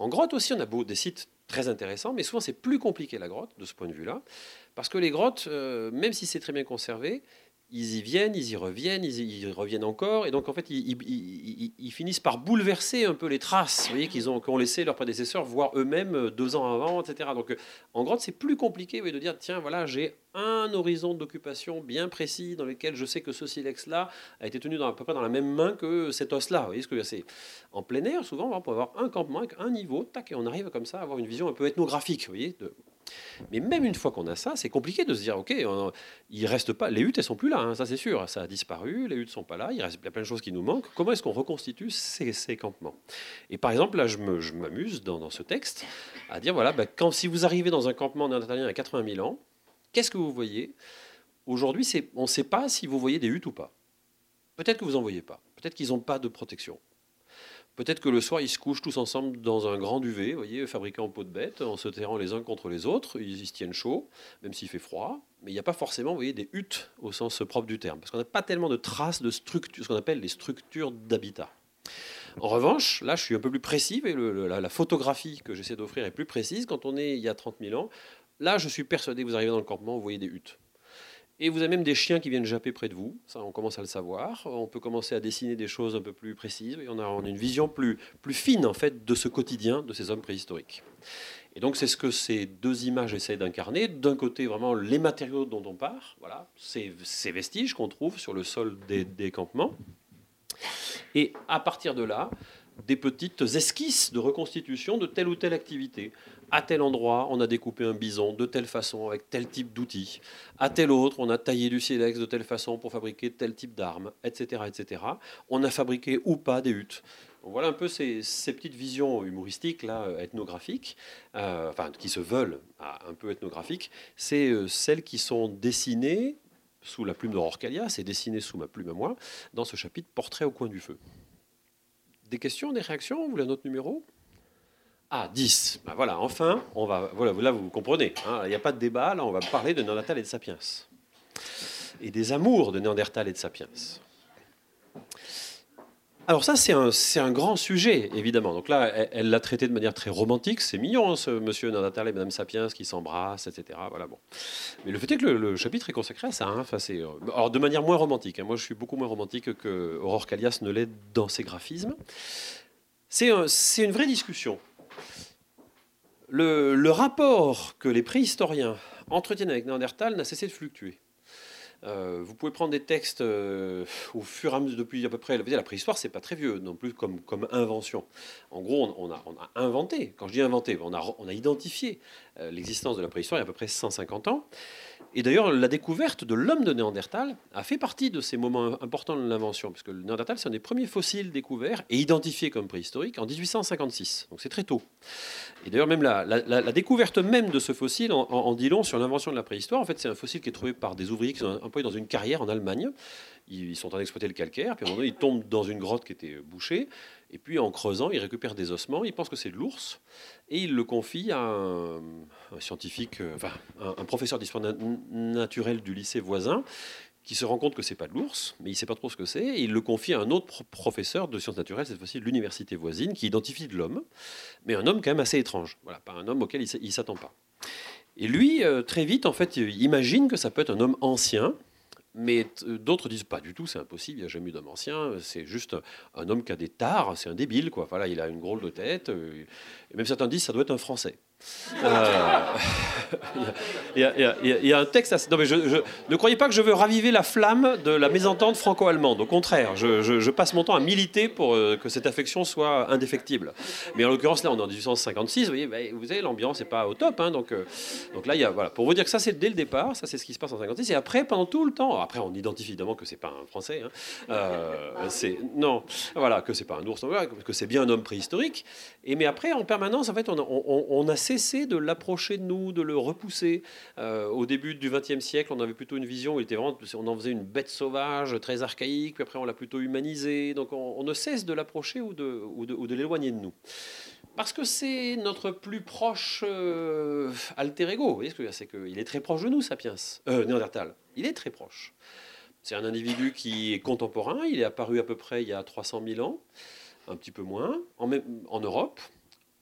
S3: En grotte aussi, on a des sites très intéressants, mais souvent c'est plus compliqué la grotte de ce point de vue-là, parce que les grottes, euh, même si c'est très bien conservé, ils y viennent, ils y reviennent, ils y reviennent encore, et donc en fait ils, finissent par bouleverser un peu les traces, vous voyez qu'ils ont, qu'ont laissé leurs prédécesseurs, voire eux-mêmes euh, deux ans avant, etc. Donc euh, en grotte c'est plus compliqué de dire tiens voilà j'ai un horizon d'occupation bien précis dans lequel je sais que ce silex-là a été tenu dans, à peu près dans la même main que cet os-là. Vous voyez ce que c'est En plein air, souvent, on peut avoir un campement avec un niveau, tac, et on arrive comme ça à avoir une vision un peu ethnographique, vous voyez, mais même une fois qu'on a ça, c'est compliqué de se dire, OK, il reste pas, les huttes, elles sont plus là, hein, ça c'est sûr, ça a disparu, les huttes sont pas là, il reste plein de choses qui nous manquent. Comment est-ce qu'on reconstitue ces, campements? Et par exemple, là, je m'amuse dans, ce texte à dire, voilà, bah, quand, si vous arrivez dans un campement néandertalien à 80 000 ans, qu'est-ce que vous voyez? Aujourd'hui, on ne sait pas si vous voyez des huttes ou pas. Peut-être que vous n'en voyez pas. Peut-être qu'ils n'ont pas de protection. Peut-être que le soir, ils se couchent tous ensemble dans un grand duvet, voyez, fabriqué en peau de bête, en se terrant les uns contre les autres. Ils, se tiennent chaud, même s'il fait froid. Mais il n'y a pas forcément, voyez, des huttes au sens propre du terme, parce qu'on n'a pas tellement de traces de structures, ce qu'on appelle les structures d'habitat. En revanche, là, je suis un peu plus précis, et la, la, photographie que j'essaie d'offrir est plus précise. Quand on est il y a 30 000 ans, là, je suis persuadé que vous arrivez dans le campement, vous voyez des huttes. Et vous avez même des chiens qui viennent japper près de vous. Ça, on commence à le savoir. On peut commencer à dessiner des choses un peu plus précises. Et on a, une vision plus, plus fine, en fait, de ce quotidien de ces hommes préhistoriques. Et donc, c'est ce que ces deux images essaient d'incarner. D'un côté, vraiment, les matériaux dont on part. Voilà, ces, ces vestiges qu'on trouve sur le sol des, des campements. Et à partir de là, des petites esquisses de reconstitution de telle ou telle activité à tel endroit, on a découpé un bison de telle façon, avec tel type d'outils. À tel autre, on a taillé du silex de telle façon pour fabriquer tel type d'armes, etc., etc. On a fabriqué ou pas des huttes. voilà un peu ces, petites visions humoristiques, là, ethnographiques, euh, enfin, qui se veulent un peu ethnographiques. C'est euh, celles qui sont dessinées sous la plume d'Aurore Calia, c'est dessiné sous ma plume à moi, dans ce chapitre Portrait au coin du feu. Des questions, des réactions? Vous voulez un autre numéro? Ah, 10. Ben voilà, enfin, on va, voilà, là vous comprenez, hein, il n'y a pas de débat, là on va parler de Néandertal et de Sapiens. Et des amours de Néandertal et de Sapiens. Alors ça, c'est un, un, grand sujet, évidemment. Donc là, elle l'a traité de manière très romantique. C'est mignon, hein, ce monsieur Néandertal et madame Sapiens qui s'embrassent, etc. Voilà, bon. Mais le fait est que le, chapitre est consacré à ça. Hein. C'est, alors, de manière moins romantique. Moi, je suis beaucoup moins romantique que Aurore Calias ne l'est dans ses graphismes. C'est, c'est une vraie discussion le, rapport que les préhistoriens entretiennent avec Néandertal n'a cessé de fluctuer. Euh, vous pouvez prendre des textes euh, au fur et à mesure depuis à peu près. La préhistoire, c'est pas très vieux non plus comme, comme invention. En gros, on, a, inventé. Quand je dis inventé, on a, on a identifié euh, l'existence de la préhistoire il y a à peu près 150 ans. Et d'ailleurs, la découverte de l'homme de Néandertal a fait partie de ces moments importants de l'invention, puisque le Néandertal, c'est un des premiers fossiles découverts et identifiés comme préhistoriques en 1856. Donc c'est très tôt. Et d'ailleurs, même la, découverte même de ce fossile en, dit long sur l'invention de la préhistoire. En fait, c'est un fossile qui est trouvé par des ouvriers qui sont employés dans une carrière en Allemagne. Ils, sont en train d'exploiter le calcaire, puis à un moment donné, ils tombent dans une grotte qui était bouchée. Et puis en creusant, ils récupèrent des ossements, ils pensent que c'est de l'ours, et ils le confient à un, scientifique, euh, enfin un, professeur d'histoire naturelle du lycée voisin, qui se rend compte que c'est pas de l'ours, mais il sait pas trop ce que c'est, et il le confie à un autre professeur de sciences naturelles, cette fois-ci de l'université voisine, qui identifie de l'homme, mais un homme quand même assez étrange, voilà, pas un homme auquel il, s'attend pas. Et lui, euh, très vite, en fait, il imagine que ça peut être un homme ancien, mais euh, d'autres disent pas du tout, c'est impossible, il n'y a jamais eu d'homme ancien, c'est juste un homme qui a des tares, c'est un débile, quoi. Voilà, il a une drôle de tête. Euh, et même certains disent ça doit être un Français. Il, y a, un texte. Non, mais je, ne croyez pas que je veux raviver la flamme de la mésentente franco-allemande. Au contraire, je, passe mon temps à militer pour euh, que cette affection soit indéfectible. Mais en l'occurrence, là, on est en 1856. Vous voyez, bah, vous savez l'ambiance n'est pas au top. Hein, donc, euh, donc là, il y a, voilà, pour vous dire que ça, c'est dès le départ. Ça, c'est ce qui se passe en 56. Et après, pendant tout le temps, après, on identifie évidemment que c'est pas un Français. Hein, euh, c'est non, voilà, que c'est pas un ours, que c'est bien un homme préhistorique. Mais après, en permanence, en fait, on, a cessé de l'approcher de nous, de le repousser. Euh, au début du XXe siècle, on avait plutôt une vision où on en faisait une bête sauvage, très archaïque, puis après on l'a plutôt humanisé. Donc on, ne cesse de l'approcher ou de l'éloigner de nous. Parce que c'est notre plus proche euh, alter ego. Vous voyez ce que c'est qu'il est très proche de nous, Sapiens, euh, Néandertal. Il est très proche. C'est un individu qui est contemporain. Il est apparu à peu près il y a 300 000 ans, un petit peu moins, en, Europe,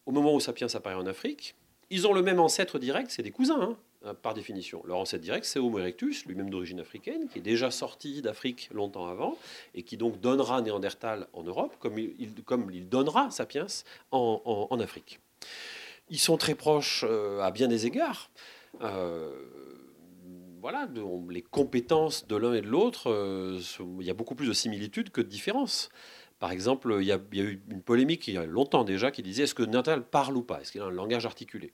S3: au moment où Sapiens apparaît en Afrique. Ils ont le même ancêtre direct, c'est des cousins. Hein. Euh, par définition. Leur ancêtre direct, c'est Homo erectus, lui-même d'origine africaine, qui est déjà sorti d'Afrique longtemps avant, et qui donc donnera Néandertal en Europe, comme il, donnera Sapiens en, en, Afrique. Ils sont très proches euh, à bien des égards. Euh, voilà, les compétences de l'un et de l'autre, il y a beaucoup plus de similitudes que de différences. Par exemple, il y, a, eu une polémique il y a longtemps déjà qui disait est-ce que Néandertal parle ou pas? Est-ce qu'il a un langage articulé?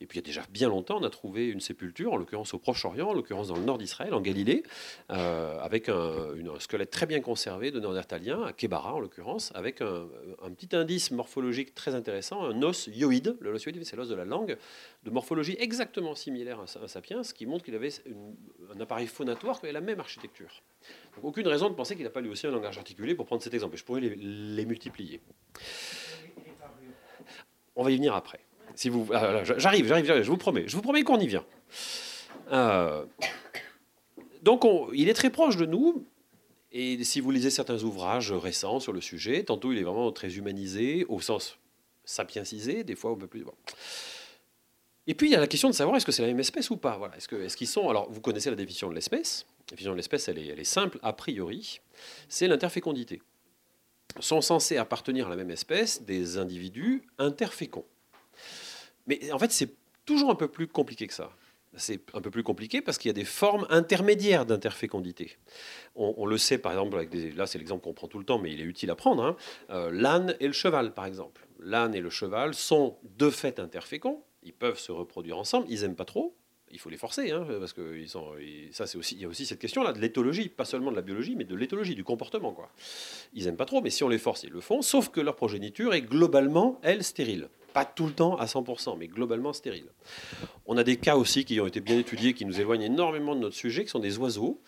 S3: Et puis il y a déjà bien longtemps, on a trouvé une sépulture, en l'occurrence au Proche-Orient, en l'occurrence dans le nord d'Israël, en Galilée, euh, avec un, squelette très bien conservé de Néandertalien, à Kebara en l'occurrence, avec un, petit indice morphologique très intéressant, un os yoïde, le os yoïde c'est l'os de la langue, de morphologie exactement similaire à, Sapiens, ce qui montre qu'il avait un appareil phonatoire qui avait la même architecture. Aucune raison de penser qu'il n'a pas lui aussi un langage articulé pour prendre cet exemple. Je pourrais les multiplier. On va y venir après. Si vous, ah, j'arrive, j'arrive, je vous promets, je vous promets qu'on y vient. Euh, donc, il est très proche de nous. Et si vous lisez certains ouvrages récents sur le sujet, tantôt il est vraiment très humanisé, au sens sapiencisé, des fois un peu plus. Et puis il y a la question de savoir est-ce que c'est la même espèce ou pas? Voilà. Est-ce qu'ils sont. Alors, vous connaissez la définition de l'espèce. La définition de l'espèce, elle est, simple a priori. C'est l'interfécondité. Sont censés appartenir à la même espèce des individus interféconds. Mais en fait, c'est toujours un peu plus compliqué que ça. C'est un peu plus compliqué parce qu'il y a des formes intermédiaires d'interfécondité. On, le sait par exemple, là c'est l'exemple qu'on prend tout le temps, mais il est utile à prendre. Hein. Euh, l'âne et le cheval, par exemple. L'âne et le cheval sont de fait interféconds. Ils peuvent se reproduire ensemble. Ils n'aiment pas trop il faut les forcer, hein, parce que ça aussi, il y a aussi cette question-là de l'éthologie, pas seulement de la biologie, mais de l'éthologie, du comportement. Ils n'aiment pas trop, mais si on les force, ils le font, sauf que leur progéniture est globalement, elle, stérile. Pas tout le temps à 100%, mais globalement stérile. On a des cas aussi qui ont été bien étudiés, qui nous éloignent énormément de notre sujet, qui sont des oiseaux.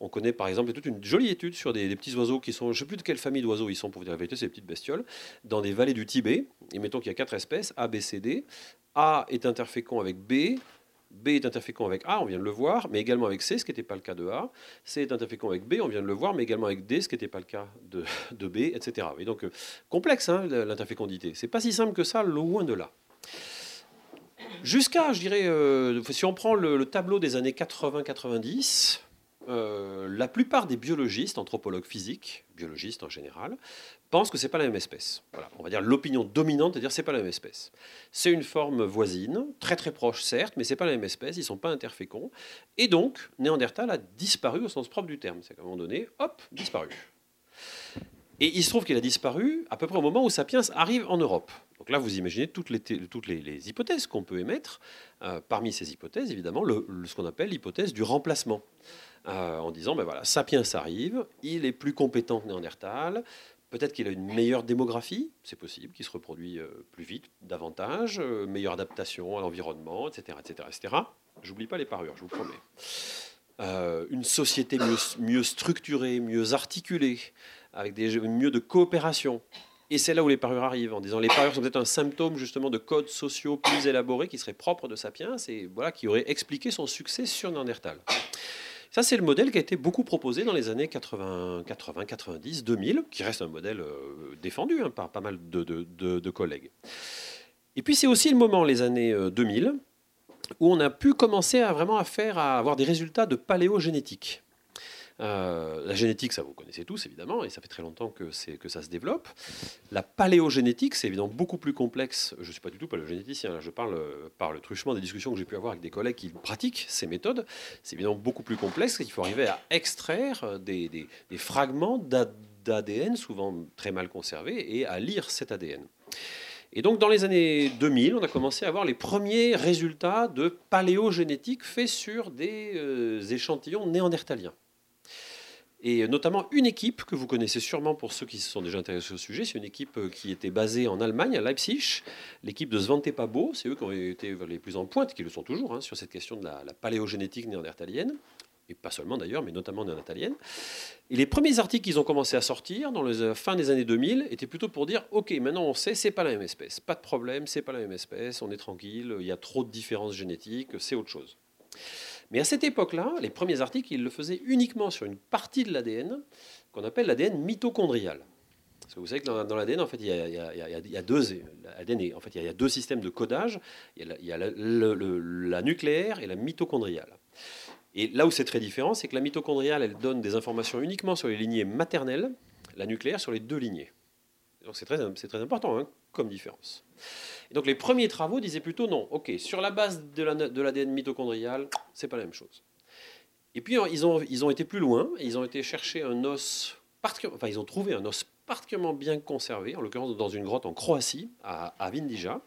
S3: On connaît par exemple toute une jolie étude sur des, petits oiseaux qui sont, je ne sais plus de quelle famille d'oiseaux ils sont, pour vous dire la vérité, des petites bestioles, dans des vallées du Tibet. Et mettons qu'il y a quatre espèces, A, B, C, D. A est interfécond avec B, B est interfécond avec A, on vient de le voir, mais également avec C, ce qui n'était pas le cas de A. C est interfécond avec B, on vient de le voir, mais également avec D, ce qui n'était pas le cas de, [LAUGHS] B, etc. Et donc, euh, complexe, hein, l'interfécondité. C'est pas si simple que ça, loin de là. Jusqu'à, je dirais, euh, si on prend le tableau des années 80-90, euh, la plupart des biologistes, anthropologues physiques, biologistes en général, pensent que c'est pas la même espèce. On va dire l'opinion dominante, c'est-à-dire c'est pas la même espèce. C'est une forme voisine, très très proche certes, mais c'est pas la même espèce, ils sont pas interféconds. Et donc, Néandertal a disparu au sens propre du terme. C'est à un moment donné, hop, disparu. Et il se trouve qu'il a disparu à peu près au moment où Sapiens arrive en Europe. Donc là, vous imaginez toutes les, hypothèses qu'on peut émettre. Euh, parmi ces hypothèses, évidemment, ce qu'on appelle l'hypothèse du remplacement. Euh, en disant, ben voilà, Sapiens arrive, il est plus compétent que Néandertal, peut-être qu'il a une meilleure démographie, c'est possible, qu'il se reproduit euh, plus vite, davantage, euh, meilleure adaptation à l'environnement, etc., etc., etc. J'oublie pas les parures, je vous promets. une société mieux, structurée, mieux articulée, avec des mieux de coopération. Et c'est là où les parures arrivent, en disant les parures sont peut-être un symptôme justement de codes sociaux plus élaborés qui seraient propres de Sapiens et voilà qui aurait expliqué son succès sur Néandertal. Ça, c'est le modèle qui a été beaucoup proposé dans les années 80, 80 90, 2000, qui reste un modèle euh, défendu hein, par pas mal de, collègues. Et puis, c'est aussi le moment, les années 2000, euh, où on a pu commencer à vraiment à faire, à avoir des résultats de paléogénétique. Euh, la génétique, ça vous connaissez tous évidemment, et ça fait très longtemps que, ça se développe. La paléogénétique, c'est évidemment beaucoup plus complexe. Je ne suis pas du tout paléogénéticien, je parle par le truchement des discussions que j'ai pu avoir avec des collègues qui pratiquent ces méthodes. C'est évidemment beaucoup plus complexe, il faut arriver à extraire des, des fragments d'ADN, souvent très mal conservés, et à lire cet ADN. Et donc, dans les années 2000, on a commencé à avoir les premiers résultats de paléogénétique faits sur des euh, échantillons néandertaliens. Et notamment une équipe que vous connaissez sûrement pour ceux qui se sont déjà intéressés au sujet. C'est une équipe euh, qui était basée en Allemagne, à Leipzig, l'équipe de Svante Pabo. C'est eux qui ont été les plus en pointe, qui le sont toujours, hein, sur cette question de la, paléogénétique néandertalienne et pas seulement d'ailleurs, mais notamment néandertalienne. Et les premiers articles qu'ils ont commencé à sortir dans la euh, fin des années 2000 étaient plutôt pour dire ok, maintenant on sait, c'est pas la même espèce, pas de problème, c'est pas la même espèce, on est tranquille, il y a trop de différences génétiques, c'est autre chose. Mais à cette époque-là, les premiers articles, ils le faisaient uniquement sur une partie de l'ADN qu'on appelle l'ADN mitochondrial. Vous savez que dans, l'ADN, en fait, il y, a, deux, systèmes de codage. Il y a, la, nucléaire et la mitochondriale. Et là où c'est très différent, c'est que la mitochondriale, donne des informations uniquement sur les lignées maternelles, la nucléaire sur les deux lignées. Donc c'est très, très important hein, comme différence donc les premiers travaux disaient plutôt non, ok, sur la base de l'ADN la, mitochondrial, c'est pas la même chose. Et puis ils ont, ils été plus loin, ils ont été chercher un os, enfin ils ont trouvé un os particulièrement bien conservé, en l'occurrence dans une grotte en Croatie, à, à Vindija,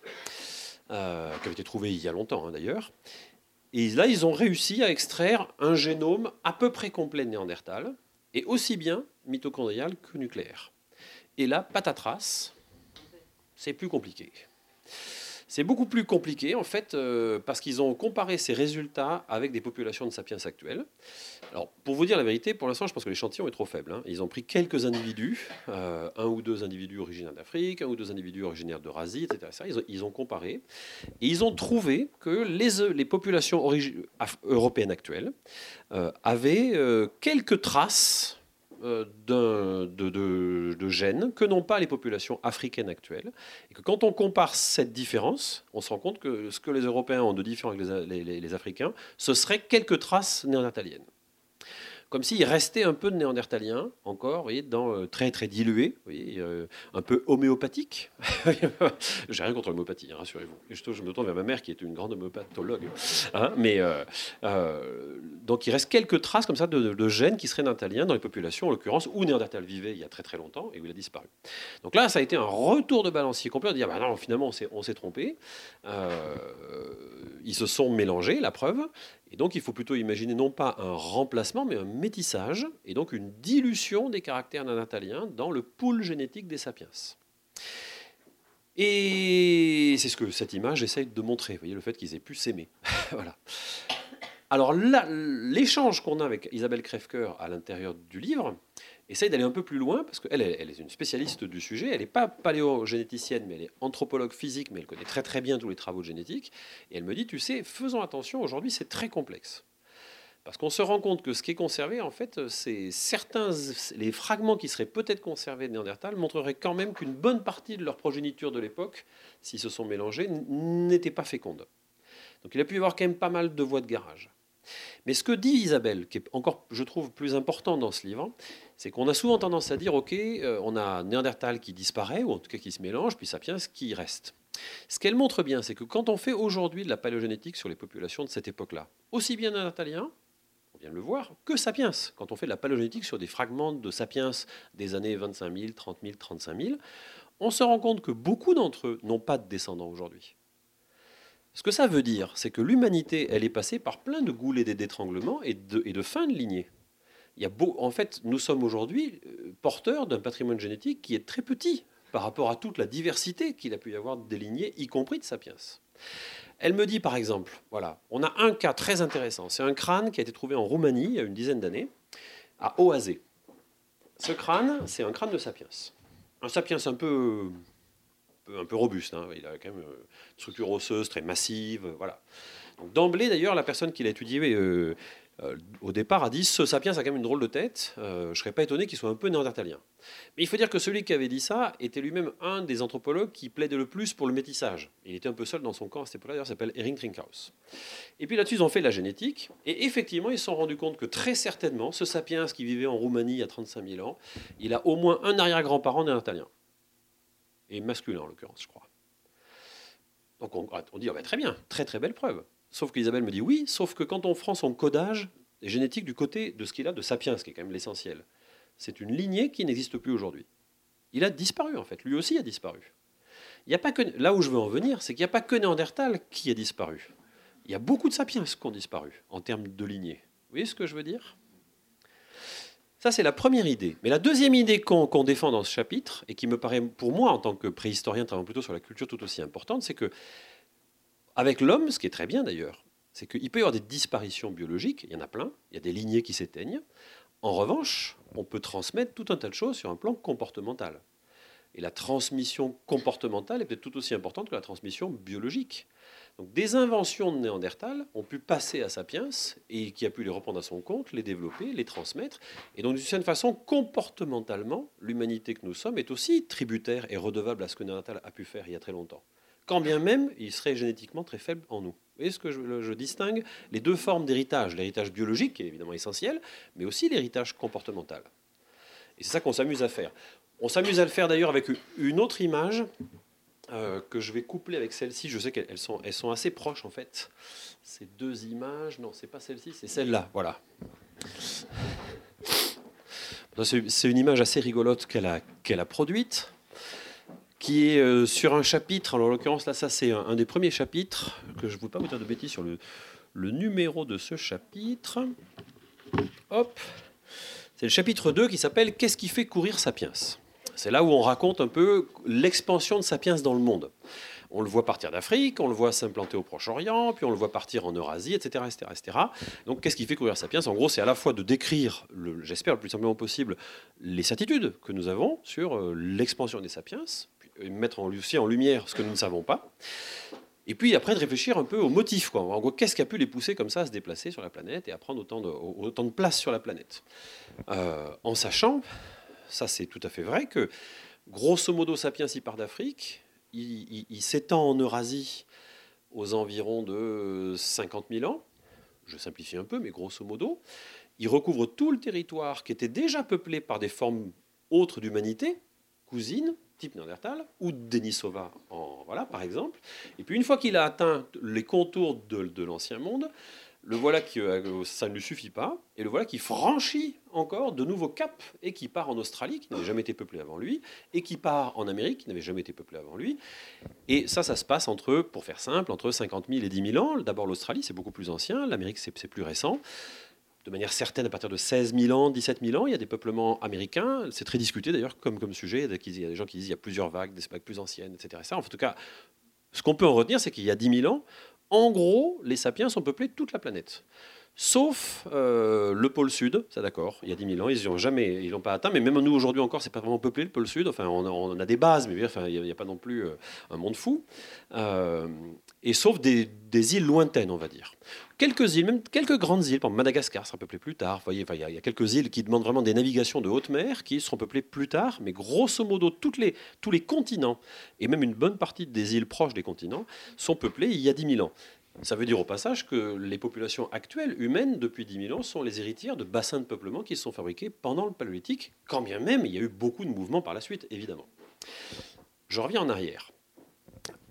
S3: euh, qui avait été trouvé il y a longtemps hein, d'ailleurs. Et là, ils ont réussi à extraire un génome à peu près complet de Néandertal, et aussi bien mitochondrial que nucléaire. Et là, patatras, c'est plus compliqué. C'est beaucoup plus compliqué en fait euh, parce qu'ils ont comparé ces résultats avec des populations de sapiens actuelles. Alors pour vous dire la vérité, pour l'instant je pense que l'échantillon est trop faible. Hein. Ils ont pris quelques individus, euh, un ou deux individus originaires d'Afrique, un ou deux individus originaires d'Eurasie, etc. Ils ont, comparé et ils ont trouvé que les, les populations européennes actuelles euh, avaient quelques traces euh, de, gènes que n'ont pas les populations africaines actuelles. Et que quand on compare cette différence, on se rend compte que ce que les Européens ont de différent avec les Africains, ce serait quelques traces néandertaliennes comme s'il restait un peu de néandertalien encore, vous voyez, euh, très très dilué, euh, un peu homéopathique. [LAUGHS] J'ai rien contre l'homéopathie, hein, rassurez-vous. Je, je, me tourne vers ma mère qui est une grande homéopathologue. Hein, mais euh, donc il reste quelques traces comme ça de, gènes qui seraient néandertaliens dans les populations, en l'occurrence où Néandertal vivait il y a très très longtemps et où il a disparu. Donc là, ça a été un retour de balancier complet, de dire bah non, finalement on s'est trompé. ils se sont mélangés, la preuve. Donc il faut plutôt imaginer non pas un remplacement, mais un métissage, et donc une dilution des caractères néandertaliens dans le pool génétique des sapiens. Et c'est ce que cette image essaye de montrer, vous voyez, le fait qu'ils aient pu s'aimer. [LAUGHS] voilà. Alors l'échange qu'on a avec Isabelle Krefker à l'intérieur du livre, essaye d'aller un peu plus loin, parce qu'elle elle est une spécialiste du sujet, elle n'est pas paléogénéticienne, mais elle est anthropologue physique, mais elle connaît très très bien tous les travaux de génétique, et elle me dit, tu sais, faisons attention, aujourd'hui c'est très complexe. Parce qu'on se rend compte que ce qui est conservé, en fait, c'est certains, les fragments qui seraient peut-être conservés de Néandertal montreraient quand même qu'une bonne partie de leur progéniture de l'époque, s'ils se sont mélangés, n'était pas féconde. Donc il a pu y avoir quand même pas mal de voies de garage. Mais ce que dit Isabelle, qui est encore, je trouve, plus important dans ce livre, c'est qu'on a souvent tendance à dire, OK, euh, on a Néandertal qui disparaît, ou en tout cas qui se mélange, puis Sapiens qui reste. Ce qu'elle montre bien, c'est que quand on fait aujourd'hui de la paléogénétique sur les populations de cette époque-là, aussi bien néandertaliens, on vient de le voir, que sapiens, quand on fait de la paléogénétique sur des fragments de sapiens des années 25 000, 30 000, 35 000, on se rend compte que beaucoup d'entre eux n'ont pas de descendants aujourd'hui. Ce que ça veut dire, c'est que l'humanité, elle est passée par plein de goulets d'étranglement et de, et de fins de lignée. Il y a beau, en fait, nous sommes aujourd'hui euh, porteurs d'un patrimoine génétique qui est très petit par rapport à toute la diversité qu'il a pu y avoir des lignées, y compris de sapiens. Elle me dit par exemple, voilà, on a un cas très intéressant. C'est un crâne qui a été trouvé en Roumanie il y a une dizaine d'années, à Oazé. Ce crâne, c'est un crâne de sapiens. Un sapiens un peu un peu robuste. Hein. Il a quand même euh, une structure osseuse très massive. Voilà. D'emblée, d'ailleurs, la personne qui l'a étudié euh, euh, au départ a dit ce sapiens a quand même une drôle de tête. je ne serais pas étonné qu'il soit un peu néandertalien. Mais il faut dire que celui qui avait dit ça était lui-même un des anthropologues qui plaidait le plus pour le métissage. Il était un peu seul dans son camp à cette époque-là, d'ailleurs, s'appelle Erin Trinkhaus. Et puis là-dessus, ils ont fait la génétique. Et effectivement, ils se sont rendus compte que très certainement, ce sapiens qui vivait en Roumanie il y a 35 000 ans, il a au moins un arrière-grand-parent néandertalien et masculin en l'occurrence, je crois. Donc on, dit, ah ben, très bien, très très belle preuve. Sauf qu'Isabelle me dit oui, sauf que quand on prend son codage génétique du côté de ce qu'il a de Sapiens, ce qui est quand même l'essentiel, c'est une lignée qui n'existe plus aujourd'hui. Il a disparu en fait, lui aussi a disparu. Il y a pas que, là où je veux en venir, c'est qu'il n'y a pas que Néandertal qui a disparu. Il y a beaucoup de sapiens qui ont disparu en termes de lignée. Vous voyez ce que je veux dire? Ça, c'est la première idée. Mais la deuxième idée qu'on défend dans ce chapitre, et qui me paraît, pour moi, en tant que préhistorien travaillant plutôt sur la culture tout aussi importante, c'est que, avec l'homme, ce qui est très bien d'ailleurs, c'est qu'il peut y avoir des disparitions biologiques, il y en a plein, il y a des lignées qui s'éteignent. En revanche, on peut transmettre tout un tas de choses sur un plan comportemental. Et la transmission comportementale est peut-être tout aussi importante que la transmission biologique. Donc des inventions de Néandertal ont pu passer à Sapiens et qui a pu les reprendre à son compte, les développer, les transmettre. Et donc d'une certaine façon, comportementalement, l'humanité que nous sommes est aussi tributaire et redevable à ce que Néandertal a pu faire il y a très longtemps. Quand bien même il serait génétiquement très faible en nous. Vous voyez ce que je, je distingue Les deux formes d'héritage, l'héritage biologique qui est évidemment essentiel, mais aussi l'héritage comportemental. Et c'est ça qu'on s'amuse à faire. On s'amuse à le faire d'ailleurs avec une autre image euh, que je vais coupler avec celle-ci. Je sais qu'elles sont, assez proches en fait. Ces deux images, non, c'est pas celle-ci, c'est celle-là. Voilà. C'est une image assez rigolote qu'elle a, produite, qui est euh, sur un chapitre. Alors, en l'occurrence, là, ça, c'est un, des premiers chapitres, que je ne veux pas vous dire de bêtises sur le, le numéro de ce chapitre. Hop. C'est le chapitre 2 qui s'appelle Qu'est-ce qui fait courir Sapiens c'est là où on raconte un peu l'expansion de Sapiens dans le monde. On le voit partir d'Afrique, on le voit s'implanter au Proche-Orient, puis on le voit partir en Eurasie, etc. etc., etc. Donc qu'est-ce qui fait courir Sapiens? En gros, c'est à la fois de décrire, j'espère le plus simplement possible, les certitudes que nous avons sur euh, l'expansion des Sapiens, puis mettre aussi en lumière ce que nous ne savons pas. Et puis après de réfléchir un peu aux motifs. Qu'est-ce qui a pu les pousser comme ça à se déplacer sur la planète et à prendre autant de, autant de place sur la planète? Euh, En sachant ça c'est tout à fait vrai, que grosso modo Sapiens il part d'Afrique, il, s'étend en Eurasie aux environs de 50 000 ans, je simplifie un peu, mais grosso modo, il recouvre tout le territoire qui était déjà peuplé par des formes autres d'humanité, cousines, type Néandertal, ou Denisova, en, voilà, par exemple. Et puis une fois qu'il a atteint les contours de l'ancien monde, le voilà qui, euh, ça ne lui suffit pas, et le voilà qui franchit encore de nouveaux caps et qui part en Australie, qui n'avait jamais été peuplé avant lui, et qui part en Amérique, qui n'avait jamais été peuplé avant lui. Et ça, ça se passe entre, pour faire simple, entre 50 000 et 10 000 ans. D'abord l'Australie, c'est beaucoup plus ancien, l'Amérique, c'est plus récent. De manière certaine, à partir de 16 000 ans, 17 000 ans, il y a des peuplements américains. C'est très discuté d'ailleurs comme, comme sujet. Il y a des gens qui disent qu'il y a plusieurs vagues, des vagues plus anciennes, etc. En tout cas, ce qu'on peut en retenir, c'est qu'il y a 10 000 ans, en gros, les sapiens ont peuplé toute la planète. Sauf euh, le pôle sud, c'est d'accord, il y a 10 000 ans, ils n'ont jamais, ils l'ont pas atteint, mais même nous aujourd'hui encore, c'est pas vraiment peuplé le pôle sud. Enfin, on a, des bases, mais il n'y a, pas non plus euh, un monde fou. Euh, et sauf des, îles lointaines, on va dire. Quelques îles, même quelques grandes îles, par Madagascar sera peuplé plus tard. Il y, a quelques îles qui demandent vraiment des navigations de haute mer qui seront peuplées plus tard, mais grosso modo, tous les continents, et même une bonne partie des îles proches des continents, sont peuplées il y a 10 000 ans. Ça veut dire au passage que les populations actuelles humaines depuis 10 000 ans sont les héritières de bassins de peuplement qui se sont fabriqués pendant le paléolithique, quand bien même il y a eu beaucoup de mouvements par la suite, évidemment. Je reviens en arrière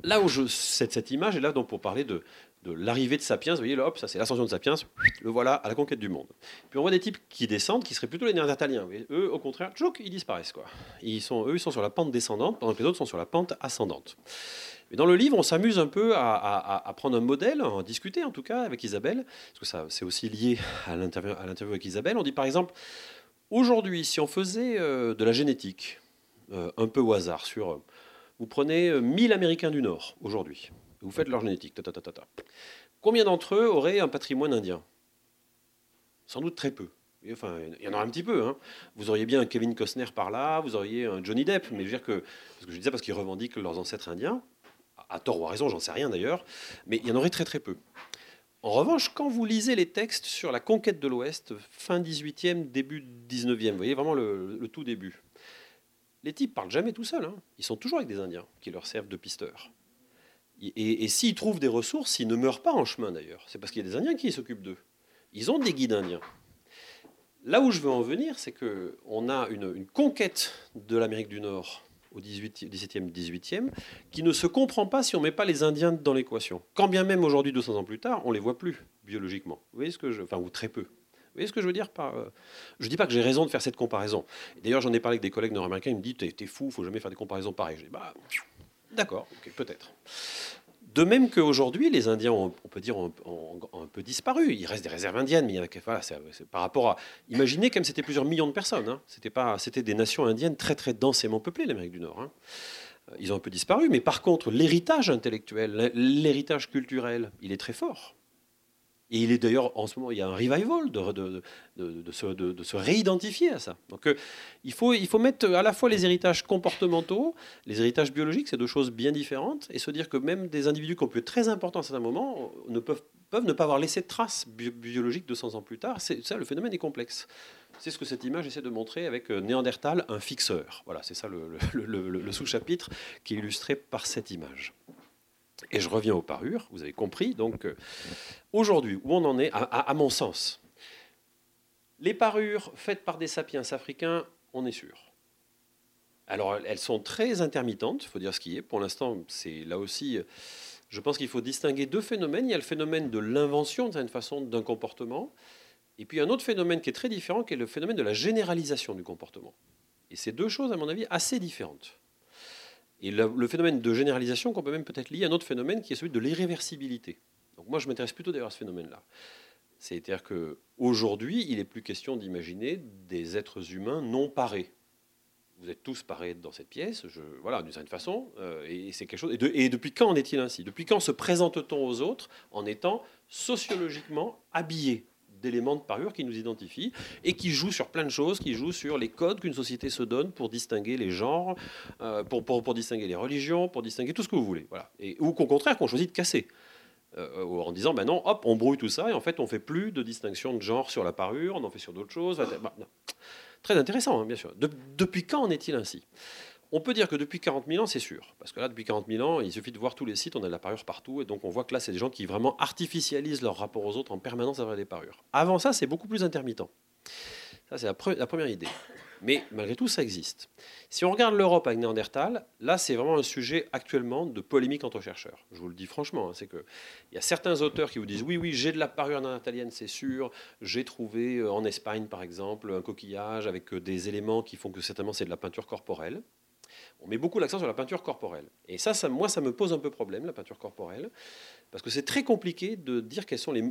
S3: là où je, cette, cette image est là donc pour parler de, l'arrivée de Sapiens. Vous voyez, là, hop, ça c'est l'ascension de Sapiens. Le voilà à la conquête du monde. Puis on voit des types qui descendent, qui seraient plutôt les Néandertaliens. eux, au contraire, tchouk, ils disparaissent. Quoi. Ils sont, eux, ils sont sur la pente descendante, pendant que les autres sont sur la pente ascendante. Mais dans le livre, on s'amuse un peu à, prendre un modèle, à en discuter en tout cas avec Isabelle, parce que ça, c'est aussi lié à l'interview, avec Isabelle. On dit par exemple, aujourd'hui, si on faisait euh, de la génétique, euh, un peu au hasard, sur vous prenez 1000 euh, Américains du Nord aujourd'hui, vous faites leur génétique. Combien d'entre eux auraient un patrimoine indien? Sans doute très peu. Enfin, il y en aura un petit peu. Hein. Vous auriez bien un Kevin Costner par là, vous auriez un Johnny Depp, mais je veux dire que, parce que je disais parce qu'ils revendiquent leurs ancêtres indiens, à tort ou à raison, j'en sais rien d'ailleurs, mais il y en aurait très très peu. En revanche, quand vous lisez les textes sur la conquête de l'Ouest, fin 18e, début 19e, vous voyez vraiment le tout début, les types parlent jamais tout seuls. Hein. Ils sont toujours avec des Indiens qui leur servent de pisteurs. Et, s'ils trouvent des ressources, ils ne meurent pas en chemin d'ailleurs. C'est parce qu'il y a des Indiens qui s'occupent d'eux. Ils ont des guides indiens. Là où je veux en venir, c'est qu'on a une, conquête de l'Amérique du Nord au 18, 17e, 18e, qui ne se comprend pas si on ne met pas les Indiens dans l'équation. Quand bien même aujourd'hui, 200 ans plus tard, on ne les voit plus biologiquement. Vous voyez ce que je... Enfin, ou très peu. Vous voyez ce que je veux dire euh, Je ne dis pas que j'ai raison de faire cette comparaison. D'ailleurs, j'en ai parlé avec des collègues nord-américains, ils me disent T'es, fou, il faut jamais faire des comparaisons pareilles. Je dis Bah, d'accord, peut-être. De même qu'aujourd'hui, les Indiens, ont, on peut dire, un peu disparu. Il reste des réserves indiennes, mais il par rapport à... Imaginez comme c'était plusieurs millions de personnes. Hein. C'était, c'était des nations indiennes très très densément peuplées, l'Amérique du Nord. Hein. Ils ont un peu disparu, mais par contre, l'héritage intellectuel, l'héritage culturel, il est très fort. Et il est d'ailleurs, en ce moment, il y a un revival de, de, de, se, de se, réidentifier à ça. Donc euh, il, faut, il faut mettre à la fois les héritages comportementaux, les héritages biologiques, c'est deux choses bien différentes, et se dire que même des individus qui ont pu être très importants à certains moments ne peuvent, peuvent ne pas avoir laissé de traces biologiques 200 ans plus tard. C'est, ça, le phénomène est complexe. C'est ce que cette image essaie de montrer avec euh, Néandertal, un fixeur. Voilà, c'est ça le, le sous-chapitre qui est illustré par cette image. Et je reviens aux parures, vous avez compris. Donc, euh, aujourd'hui, où on en est, à, mon sens, les parures faites par des sapiens africains, on est sûr. Alors, elles sont très intermittentes, il faut dire ce qui est. Pour l'instant, c'est là aussi, je pense qu'il faut distinguer deux phénomènes. Il y a le phénomène de l'invention, d'une façon, d'un comportement. Et puis un autre phénomène qui est très différent, qui est le phénomène de la généralisation du comportement. Et c'est deux choses, à mon avis, assez différentes. Et le, phénomène de généralisation qu'on peut même peut-être lier à un autre phénomène qui est celui de l'irréversibilité. Donc moi, je m'intéresse plutôt d'ailleurs à ce phénomène-là. C'est-à-dire qu'aujourd'hui, il n'est plus question d'imaginer des êtres humains non parés. Vous êtes tous parés dans cette pièce, je, voilà, d'une certaine façon, euh, et c'est quelque chose. et, depuis quand en est-il ainsi? Depuis quand se présente-t-on aux autres en étant sociologiquement habillés? D'éléments de parure qui nous identifient et qui jouent sur plein de choses, qui jouent sur les codes qu'une société se donne pour distinguer les genres, euh, pour, pour, distinguer les religions, pour distinguer tout ce que vous voulez. Voilà. Et, ou qu'au contraire, qu'on choisit de casser. Euh, en disant, ben non, hop, on brouille tout ça, et en fait, on fait plus de distinction de genre sur la parure, on en fait sur d'autres choses. Bah, Très intéressant, hein, bien sûr. depuis quand en est-il ainsi? On peut dire que depuis 40 000 ans, c'est sûr. Parce que là, depuis 40 000 ans, il suffit de voir tous les sites, on a de la parure partout. Et donc, on voit que là, c'est des gens qui vraiment artificialisent leur rapport aux autres en permanence avec des parures. Avant ça, c'est beaucoup plus intermittent. Ça, c'est la, première idée. Mais malgré tout, ça existe. Si on regarde l'Europe avec Néandertal, là, c'est vraiment un sujet actuellement de polémique entre chercheurs. Je vous le dis franchement, hein, c'est que il y a certains auteurs qui vous disent oui, oui, j'ai de la parure néandertalienne, c'est sûr. J'ai trouvé euh, en Espagne, par exemple, un coquillage avec euh, des éléments qui font que certainement c'est de la peinture corporelle on met beaucoup l'accent sur la peinture corporelle. Et ça, moi, ça me pose un peu problème, la peinture corporelle, parce que c'est très compliqué de dire quels sont les...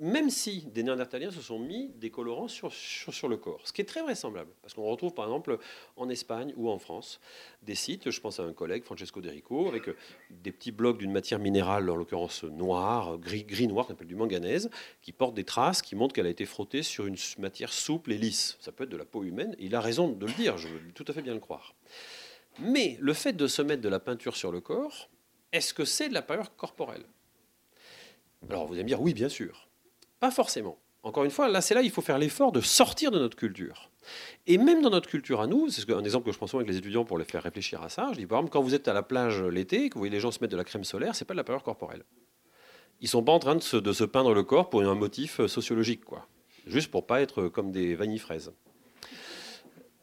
S3: Même si des néandertaliens se sont mis des colorants sur, sur, le corps, ce qui est très vraisemblable, parce qu'on retrouve par exemple en Espagne ou en France des sites, je pense à un collègue, Francesco De Rico, avec euh, des petits blocs d'une matière minérale, en l'occurrence noire, gris, gris noir, qu'on appelle du manganèse, qui portent des traces qui montrent qu'elle a été frottée sur une matière souple et lisse. Ça peut être de la peau humaine, et il a raison de le dire, je veux tout à fait bien le croire. Mais le fait de se mettre de la peinture sur le corps, est-ce que c'est de la peinture corporelle? Alors vous allez me dire oui, bien sûr. Pas forcément. Encore une fois, là, c'est là il faut faire l'effort de sortir de notre culture. Et même dans notre culture à nous, c'est un exemple que je pense souvent avec les étudiants pour les faire réfléchir à ça. Je dis par exemple, quand vous êtes à la plage l'été, que vous voyez les gens se mettre de la crème solaire, c'est pas de la peinture corporelle. Ils sont pas en train de se, peindre le corps pour un motif euh, sociologique, quoi. Juste pour pas être comme des vanilles fraises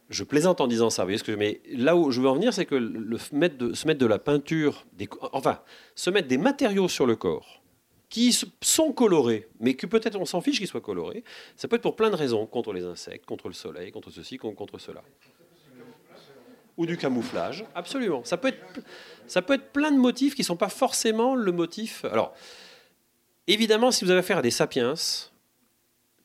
S3: je plaisante en disant ça. Vous voyez ce que je... Mais là où je veux en venir, c'est que le mettre de, se mettre de la peinture, enfin, se mettre des matériaux sur le corps qui sont colorés, mais que peut-être on s'en fiche qu'ils soient colorés, ça peut être pour plein de raisons, contre les insectes, contre le soleil, contre ceci, contre cela. Ou du camouflage, absolument. Ça peut être, ça peut être plein de motifs qui ne sont pas forcément le motif. Alors, évidemment, si vous avez affaire à des sapiens,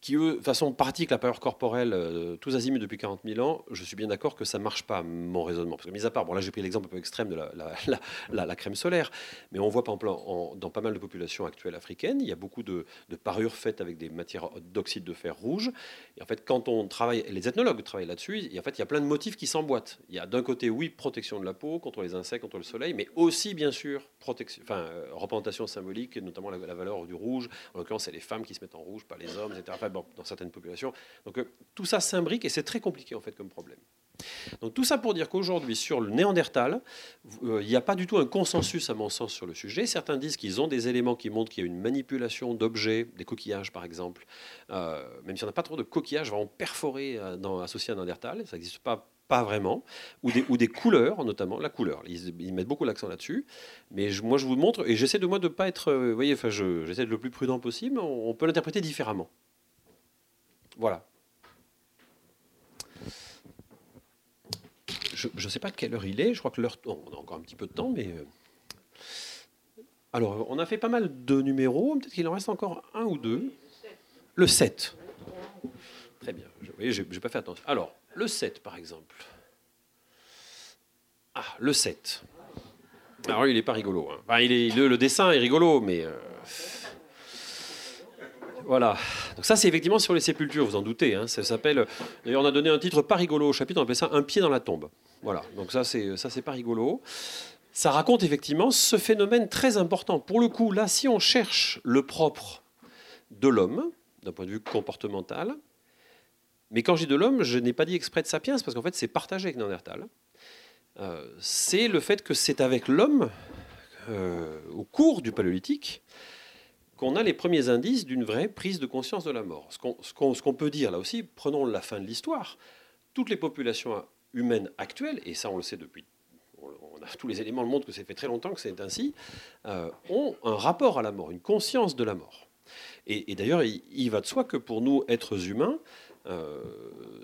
S3: qui eux, de façon pratique, la peur corporelle, euh, tous azimuts depuis 40 000 ans, je suis bien d'accord que ça ne marche pas, mon raisonnement. Parce que, mis à part, bon là j'ai pris l'exemple un peu extrême de la, [LAUGHS] crème solaire, mais on voit par exemple dans pas mal de populations actuelles africaines, il y a beaucoup de, parures faites avec des matières d'oxyde de fer rouge. Et en fait, quand on travaille, les ethnologues travaillent là-dessus, et en fait, il y a plein de motifs qui s'emboîtent. Il y a d'un côté, oui, protection de la peau contre les insectes, contre le soleil, mais aussi, bien sûr, protection, enfin, euh, représentation symbolique, notamment la, valeur du rouge. En l'occurrence, c'est les femmes qui se mettent en rouge, pas les hommes, etc dans certaines populations. Donc euh, tout ça s'imbrique et c'est très compliqué en fait comme problème. Donc tout ça pour dire qu'aujourd'hui, sur le néandertal, euh, il n'y a pas du tout un consensus, à mon sens, sur le sujet. Certains disent qu'ils ont des éléments qui montrent qu'il y a une manipulation d'objets, des coquillages par exemple. Euh, même si on n'a pas trop de coquillages vraiment perforés dans, associés à un néandertal, ça n'existe pas pas vraiment, ou des, ou des couleurs, notamment la couleur. Ils, mettent beaucoup l'accent là-dessus. Mais moi, je vous montre, et j'essaie de moi de pas être, vous voyez, enfin, j'essaie de le plus prudent possible. on peut l'interpréter différemment. Voilà. Je ne sais pas quelle heure il est. Je crois que l'heure. on a encore un petit peu de temps, mais. Euh, Alors, on a fait pas mal de numéros, peut-être qu'il en reste encore un ou deux. Le 7. Très bien, vous voyez, je n'ai pas fait attention. Alors, le 7, par exemple. Ah, le 7. Alors, il n'est pas rigolo. Hein. Il est, le, dessin est rigolo, mais... Euh, voilà. Donc ça, c'est effectivement sur les sépultures, vous en doutez. Hein. Ça s'appelle... D'ailleurs, on a donné un titre pas rigolo au chapitre, on appelle ça « Un pied dans la tombe ». Voilà, donc ça, c'est, ça, c'est pas rigolo ça raconte effectivement ce phénomène très important. Pour le coup, là, si on cherche le propre de l'homme, d'un point de vue comportemental, mais quand dis de l'homme, je n'ai pas dit exprès de sapiens, parce qu'en fait, c'est partagé avec Néandertal. Euh, c'est le fait que c'est avec l'homme, euh, au cours du paléolithique, qu'on a les premiers indices d'une vraie prise de conscience de la mort. Ce qu'on, peut dire là aussi, prenons la fin de l'histoire, toutes les populations humaines actuelles, et ça on le sait depuis tous les éléments le montrent que ça fait très longtemps que c'est ainsi, euh, ont un rapport à la mort, une conscience de la mort. Et, d'ailleurs, il, va de soi que pour nous, êtres humains, euh,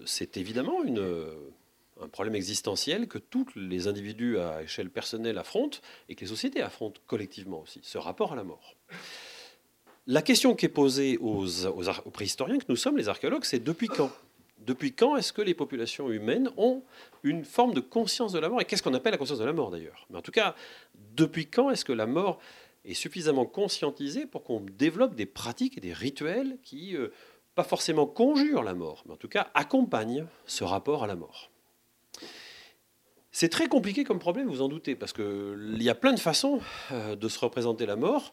S3: c'est évidemment un problème existentiel que tous les individus à échelle personnelle affrontent et que les sociétés affrontent collectivement aussi, ce rapport à la mort. La question qui est posée aux, préhistoriens que nous sommes, les archéologues, c'est depuis quand? Depuis quand est-ce que les populations humaines ont une forme de conscience de la mort? Et qu'est-ce qu'on appelle la conscience de la mort d'ailleurs? Mais en tout cas, depuis quand est-ce que la mort est suffisamment conscientisée pour qu'on développe des pratiques et des rituels qui, euh, pas forcément conjurent la mort, mais en tout cas accompagnent ce rapport à la mort? C'est très compliqué comme problème, vous en doutez, parce qu'il y a plein de façons euh, de se représenter la mort,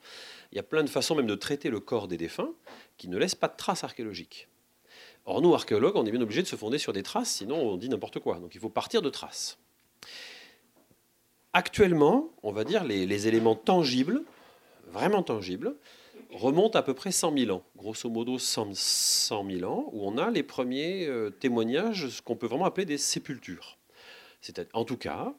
S3: il y a plein de façons même de traiter le corps des défunts qui ne laissent pas de traces archéologiques. Or, nous, archéologues, on est bien obligés de se fonder sur des traces, sinon on dit n'importe quoi. Donc il faut partir de traces. Actuellement, on va dire les, éléments tangibles, vraiment tangibles, remontent à peu près 100 000 ans, grosso modo 100, 000 ans, où on a les premiers euh, témoignages, ce qu'on peut vraiment appeler des sépultures. C'est en tout cas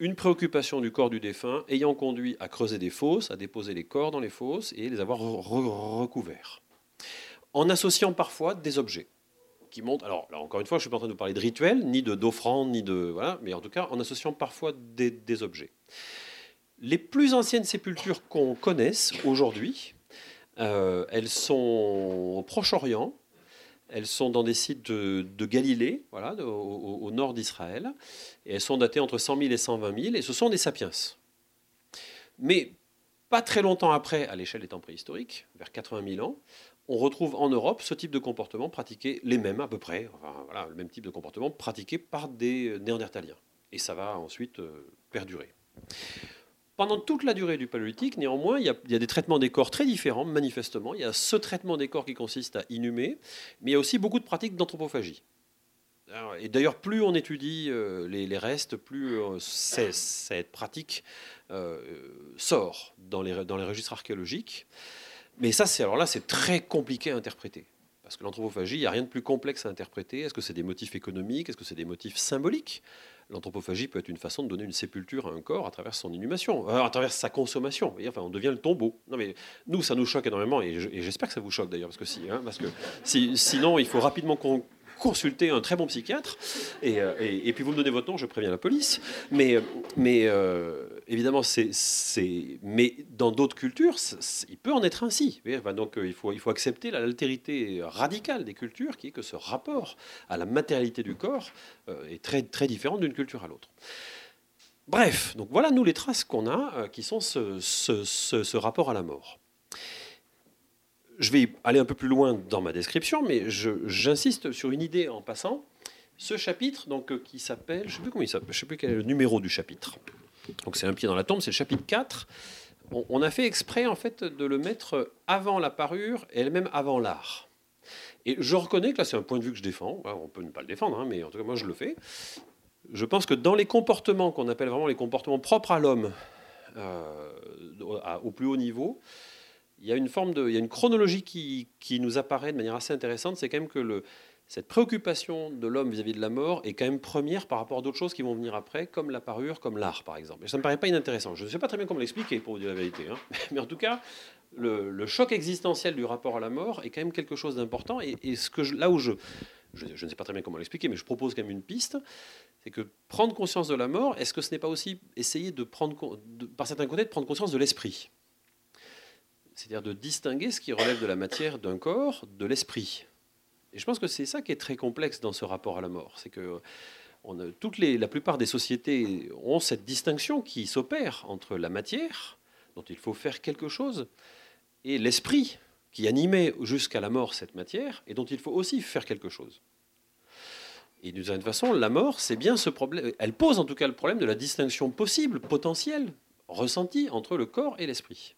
S3: une préoccupation du corps du défunt ayant conduit à creuser des fosses, à déposer les corps dans les fosses et les avoir recouverts. En associant parfois des objets qui. Alors, encore une fois, je ne suis pas en train de vous parler de rituels, ni de d'offrandes, ni de. Mais en tout cas, en associant parfois des, objets. Les plus anciennes sépultures qu'on connaisse aujourd'hui, euh, elles sont au Proche-Orient, elles sont dans des sites de, Galilée, au, nord d'Israël, et elles sont datées entre 100 000 et 120 000, et ce sont des sapiens. Mais pas très longtemps après, à l'échelle des temps préhistoriques, vers 80 000 ans, on retrouve en Europe ce type de comportement pratiqué, les mêmes à peu près, voilà, le même type de comportement pratiqué par des néandertaliens. Et ça va ensuite euh, perdurer. Pendant toute la durée du paléolithique, néanmoins, il y, a, des traitements des corps très différents, manifestement. Il y a ce traitement des corps qui consiste à inhumer, mais il y a aussi beaucoup de pratiques d'anthropophagie. Et d'ailleurs, plus on étudie euh, les, restes, plus euh, cette pratique sort dans les, registres archéologiques. Mais ça, alors là, c'est très compliqué à interpréter. Parce que l'anthropophagie, il n'y a rien de plus complexe à interpréter. Est-ce que c'est des motifs économiques? Est-ce que c'est des motifs symboliques? L'anthropophagie peut être une façon de donner une sépulture à un corps à travers son inhumation, euh, à travers sa consommation. enfin, on devient le tombeau. Mais nous, ça nous choque énormément, et j'espère que ça vous choque d'ailleurs, parce que si, hein, parce que si, sinon, il faut rapidement consulter un très bon psychiatre. Euh, et, puis vous me donnez votre nom, je préviens la police. Mais, mais euh, évidemment, c'est, mais dans d'autres cultures, il peut en être ainsi. Donc euh, il faut, accepter l'altérité radicale des cultures, qui est que ce rapport à la matérialité du corps est très, différent d'une culture à l'autre. Bref, donc voilà nous les traces qu'on a, qui sont ce, rapport à la mort je vais aller un peu plus loin dans ma description, mais j'insiste sur une idée en passant. Ce chapitre, donc, euh, qui s'appelle, je ne sais plus sais plus quel est le numéro du chapitre. Donc c'est un pied dans la tombe, c'est le chapitre 4. On, a fait exprès en fait de le mettre avant la parure et elle-même avant l'art. Et je reconnais que là c'est un point de vue que je défends. On peut ne pas le défendre, hein, mais en tout cas moi je le fais. Je pense que dans les comportements qu'on appelle vraiment les comportements propres à l'homme, euh, au plus haut niveau, il y a une forme de, il y a une chronologie qui, qui nous apparaît de manière assez intéressante. C'est quand même que le, cette préoccupation de l'homme vis-à-vis de la mort est quand même première par rapport à d'autres choses qui vont venir après, comme la parure, comme l'art, par exemple. Et ça ne me paraît pas inintéressant. Je ne sais pas très bien comment l'expliquer, pour vous dire la vérité. Hein. [LAUGHS] Mais en tout cas, le, choc existentiel du rapport à la mort est quand même quelque chose d'important. Et, là où je, je, ne sais pas très bien comment l'expliquer, mais je propose quand même une piste, c'est que prendre conscience de la mort, est-ce que ce n'est pas aussi essayer de prendre, par certains côtés, de prendre conscience de l'esprit? C'est-à-dire de distinguer ce qui relève de la matière d'un corps de l'esprit. Et je pense que c'est ça qui est très complexe dans ce rapport à la mort. C'est que la plupart des sociétés ont cette distinction qui s'opère entre la matière, dont il faut faire quelque chose, et l'esprit qui animait jusqu'à la mort cette matière, et dont il faut aussi faire quelque chose. Et d'une certaine façon, la mort, c'est bien ce problème. Elle pose en tout cas le problème de la distinction possible, potentielle, ressentie entre le corps et l'esprit.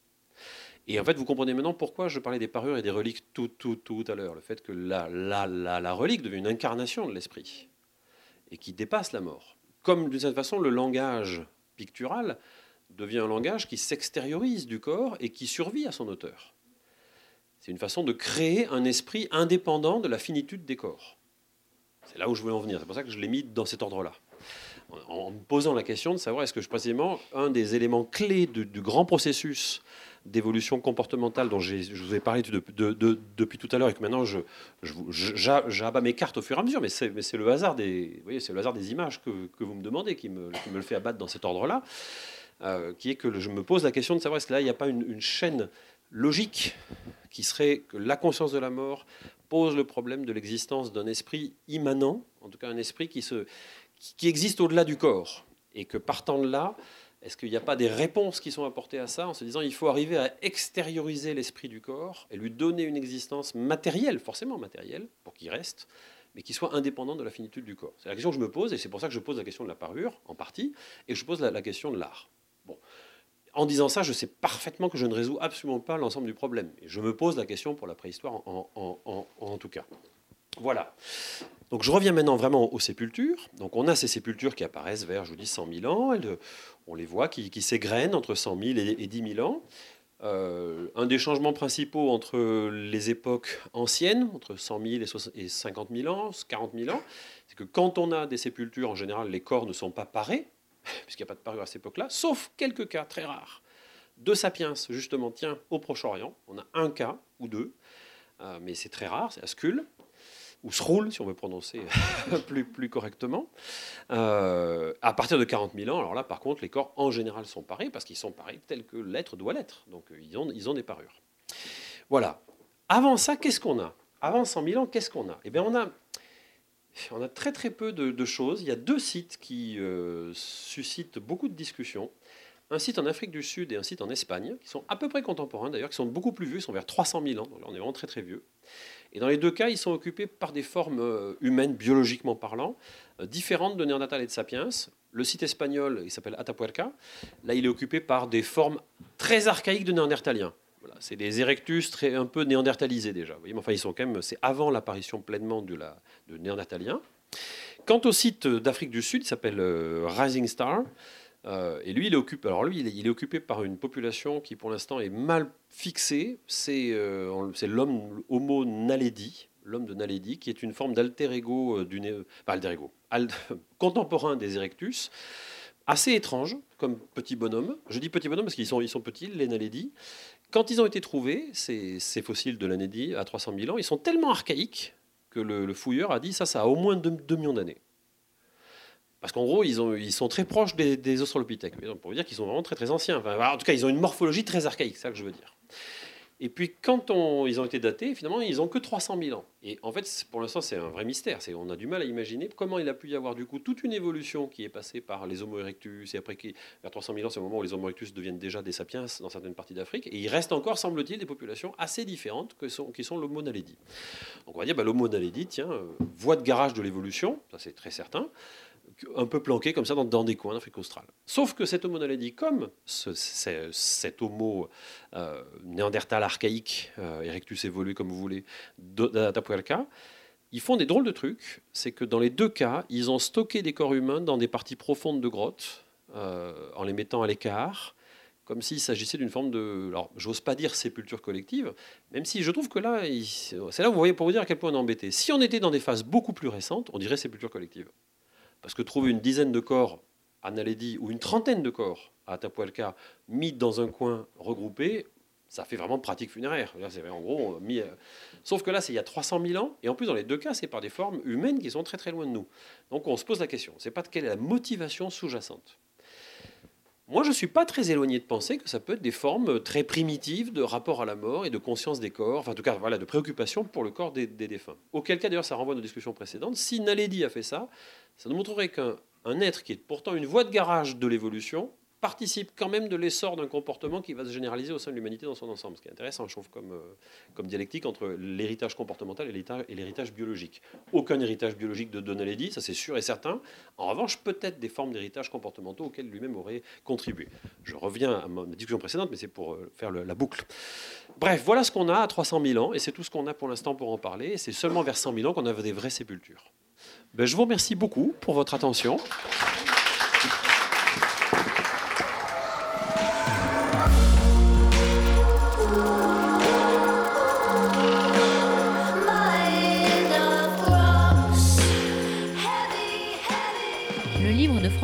S3: Et en fait, vous comprenez maintenant pourquoi je parlais des parures et des reliques tout, tout, tout à l'heure. Le fait que la, la, la, la relique devient une incarnation de l'esprit et qui dépasse la mort. Comme d'une certaine façon, le langage pictural devient un langage qui s'extériorise du corps et qui survit à son auteur. C'est une façon de créer un esprit indépendant de la finitude des corps. C'est là où je voulais en venir. C'est pour ça que je l'ai mis dans cet ordre-là. En me posant la question de savoir est-ce que précisément un des éléments clés du, grand processus d'évolution comportementale dont je vous ai parlé de, de, de, depuis tout à l'heure et que maintenant je, je, j'abats mes cartes au fur et à mesure, mais c'est, le hasard des, le hasard des images que, vous me demandez qui me, qui me le fait abattre dans cet ordre-là, euh, qui est que je me pose la question de savoir est-ce que là il n'y a pas une, une chaîne logique qui serait que la conscience de la mort pose le problème de l'existence d'un esprit immanent, en tout cas un esprit qui, se, qui existe au-delà du corps, et que partant de là, est-ce qu'il n'y a pas des réponses qui sont apportées à ça en se disant il faut arriver à extérioriser l'esprit du corps et lui donner une existence matérielle, forcément matérielle, pour qu'il reste, mais qui soit indépendante de la finitude du corps C'est la question que je me pose et c'est pour ça que je pose la question de la parure, en partie, et je pose la, question de l'art. Bon. En disant ça, je sais parfaitement que je ne résous absolument pas l'ensemble du problème. Je me pose la question pour la préhistoire en, en, en, en tout cas. Voilà. Donc je reviens maintenant vraiment aux sépultures. Donc on a ces sépultures qui apparaissent vers, je vous dis, 100 000 ans. On les voit qui, s'égrènent entre 100 000 et, et 10 000 ans. Euh, un des changements principaux entre les époques anciennes, entre 100 000 et 50 000 ans, 40 000 ans, c'est que quand on a des sépultures, en général, les corps ne sont pas parés, [LAUGHS] puisqu'il n'y a pas de parure à cette époque-là, sauf quelques cas très rares. De Sapiens, justement, tient au Proche-Orient. On a un cas ou deux, euh, mais c'est très rare, c'est Ascul ou se roule, si on veut prononcer [LAUGHS] plus, correctement. Euh, à partir de 40 000 ans, alors là, par contre, les corps en général sont parés, parce qu'ils sont parés tels que l'être doit l'être. Donc, ils ont, ils ont des parures. Voilà. Avant ça, qu'est-ce qu'on a? Avant 100 000 ans, qu'est-ce qu'on a? Eh bien, on a, a très très peu de, de, choses. Il y a deux sites qui euh, suscitent beaucoup de discussions. Un site en Afrique du Sud et un site en Espagne, qui sont à peu près contemporains d'ailleurs, qui sont beaucoup plus vieux, ils sont vers 300 000 ans, donc là on est vraiment très très vieux. Et dans les deux cas, ils sont occupés par des formes euh, humaines, biologiquement parlant, euh, différentes de Néandertal et de Sapiens. Le site espagnol, il s'appelle Atapuerca. Là, il est occupé par des formes très archaïques de Néandertaliens. Voilà, c'est des erectus très, un peu néandertalisés déjà. Vous voyez, mais enfin, ils sont quand même, c'est avant l'apparition pleinement de, la, de Néandertaliens. Quant au site d'Afrique du Sud, il s'appelle euh, Rising Star. Euh, et lui, il est occupé. Alors lui, il est, occupé par une population qui, pour l'instant, est mal fixée. C'est euh, l'homme Homo naledi, l'homme de Naledi, qui est une forme d'alter ego euh, du pas alter ego, [LAUGHS] contemporain des Erectus, assez étrange comme petit bonhomme. Je dis petit bonhomme parce qu'ils sont, ils sont petits, les Naledi. Quand ils ont été trouvés, ces, fossiles de l'Anédi à 300 000 ans, ils sont tellement archaïques que le, le fouilleur a dit ça, ça a au moins 2, 2 millions d'années. Parce qu'en gros, ils, ont, ils, sont très proches des, des Australopithèques. Pour vous dire qu'ils sont vraiment très très anciens. Enfin, en tout cas, ils ont une morphologie très archaïque, c'est ça que je veux dire. Et puis, quand on, ils ont été datés, finalement, ils n'ont que 300 000 ans. Et en fait, pour l'instant, c'est un vrai mystère. On a du mal à imaginer comment il a pu y avoir du coup toute une évolution qui est passée par les Homo erectus. Et après, vers 300 000 ans, c'est le moment où les Homo erectus deviennent déjà des sapiens dans certaines parties d'Afrique. Et il reste encore, semble-t-il, des populations assez différentes que sont, qui sont l'Homo naledi. Donc, on va dire, bah, l'Homo naledi, tiens, euh, voie de garage de l'évolution, ça c'est très certain un peu planqué comme ça dans, des coins d'Afrique australe. Sauf que cet homo comme ce, cet homo néandertal archaïque, euh, erectus évolué comme vous voulez, d'Atapuerca, ils font des drôles de trucs. C'est que dans les deux cas, ils ont stocké des corps humains dans des parties profondes de grottes, euh, en les mettant à l'écart, comme s'il s'agissait d'une forme de. Alors, j'ose pas dire sépulture collective, même si je trouve que là, c'est là où vous voyez pour vous dire à quel point on est embêté. Si on était dans des phases beaucoup plus récentes, on dirait sépulture collective. Parce que trouver une dizaine de corps à Naledi ou une trentaine de corps à Atapuerca mis dans un coin regroupé, ça fait vraiment pratique funéraire. Mis. Sauf que là, c'est il y a 300 000 ans, et en plus, dans les deux cas, c'est par des formes humaines qui sont très très loin de nous. Donc, on se pose la question. C'est pas de quelle est la motivation sous-jacente. Moi, je ne suis pas très éloigné de penser que ça peut être des formes très primitives de rapport à la mort et de conscience des corps, enfin, en tout cas, de préoccupation pour le corps des, défunts. Auquel cas, d'ailleurs, ça renvoie à nos discussions précédentes. Si Naledi a fait ça, ça nous montrerait qu'un être qui est pourtant une voie de garage de l'évolution participe quand même de l'essor d'un comportement qui va se généraliser au sein de l'humanité dans son ensemble. Ce qui est intéressant, je trouve, comme, euh, comme dialectique entre l'héritage comportemental et l'héritage biologique. Aucun héritage biologique de Donnelly, ça c'est sûr et certain. En revanche, peut-être des formes d'héritage comportementaux auxquelles lui-même aurait contribué. Je reviens à ma discussion précédente, mais c'est pour euh, faire la boucle. Bref, voilà ce qu'on a à 300 000 ans, et c'est tout ce qu'on a pour l'instant pour en parler. C'est seulement vers 100 000 ans qu'on avait des vraies sépultures. Ben, je vous remercie beaucoup pour votre attention.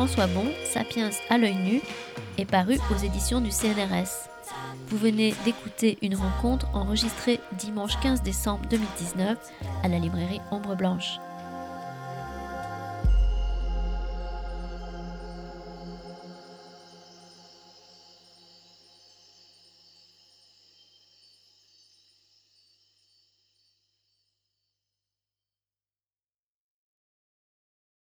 S1: François Bon, Sapiens à l'œil nu, est paru aux éditions du CNRS. Vous venez d'écouter une rencontre enregistrée dimanche 15 décembre 2019 à la librairie Ombre Blanche.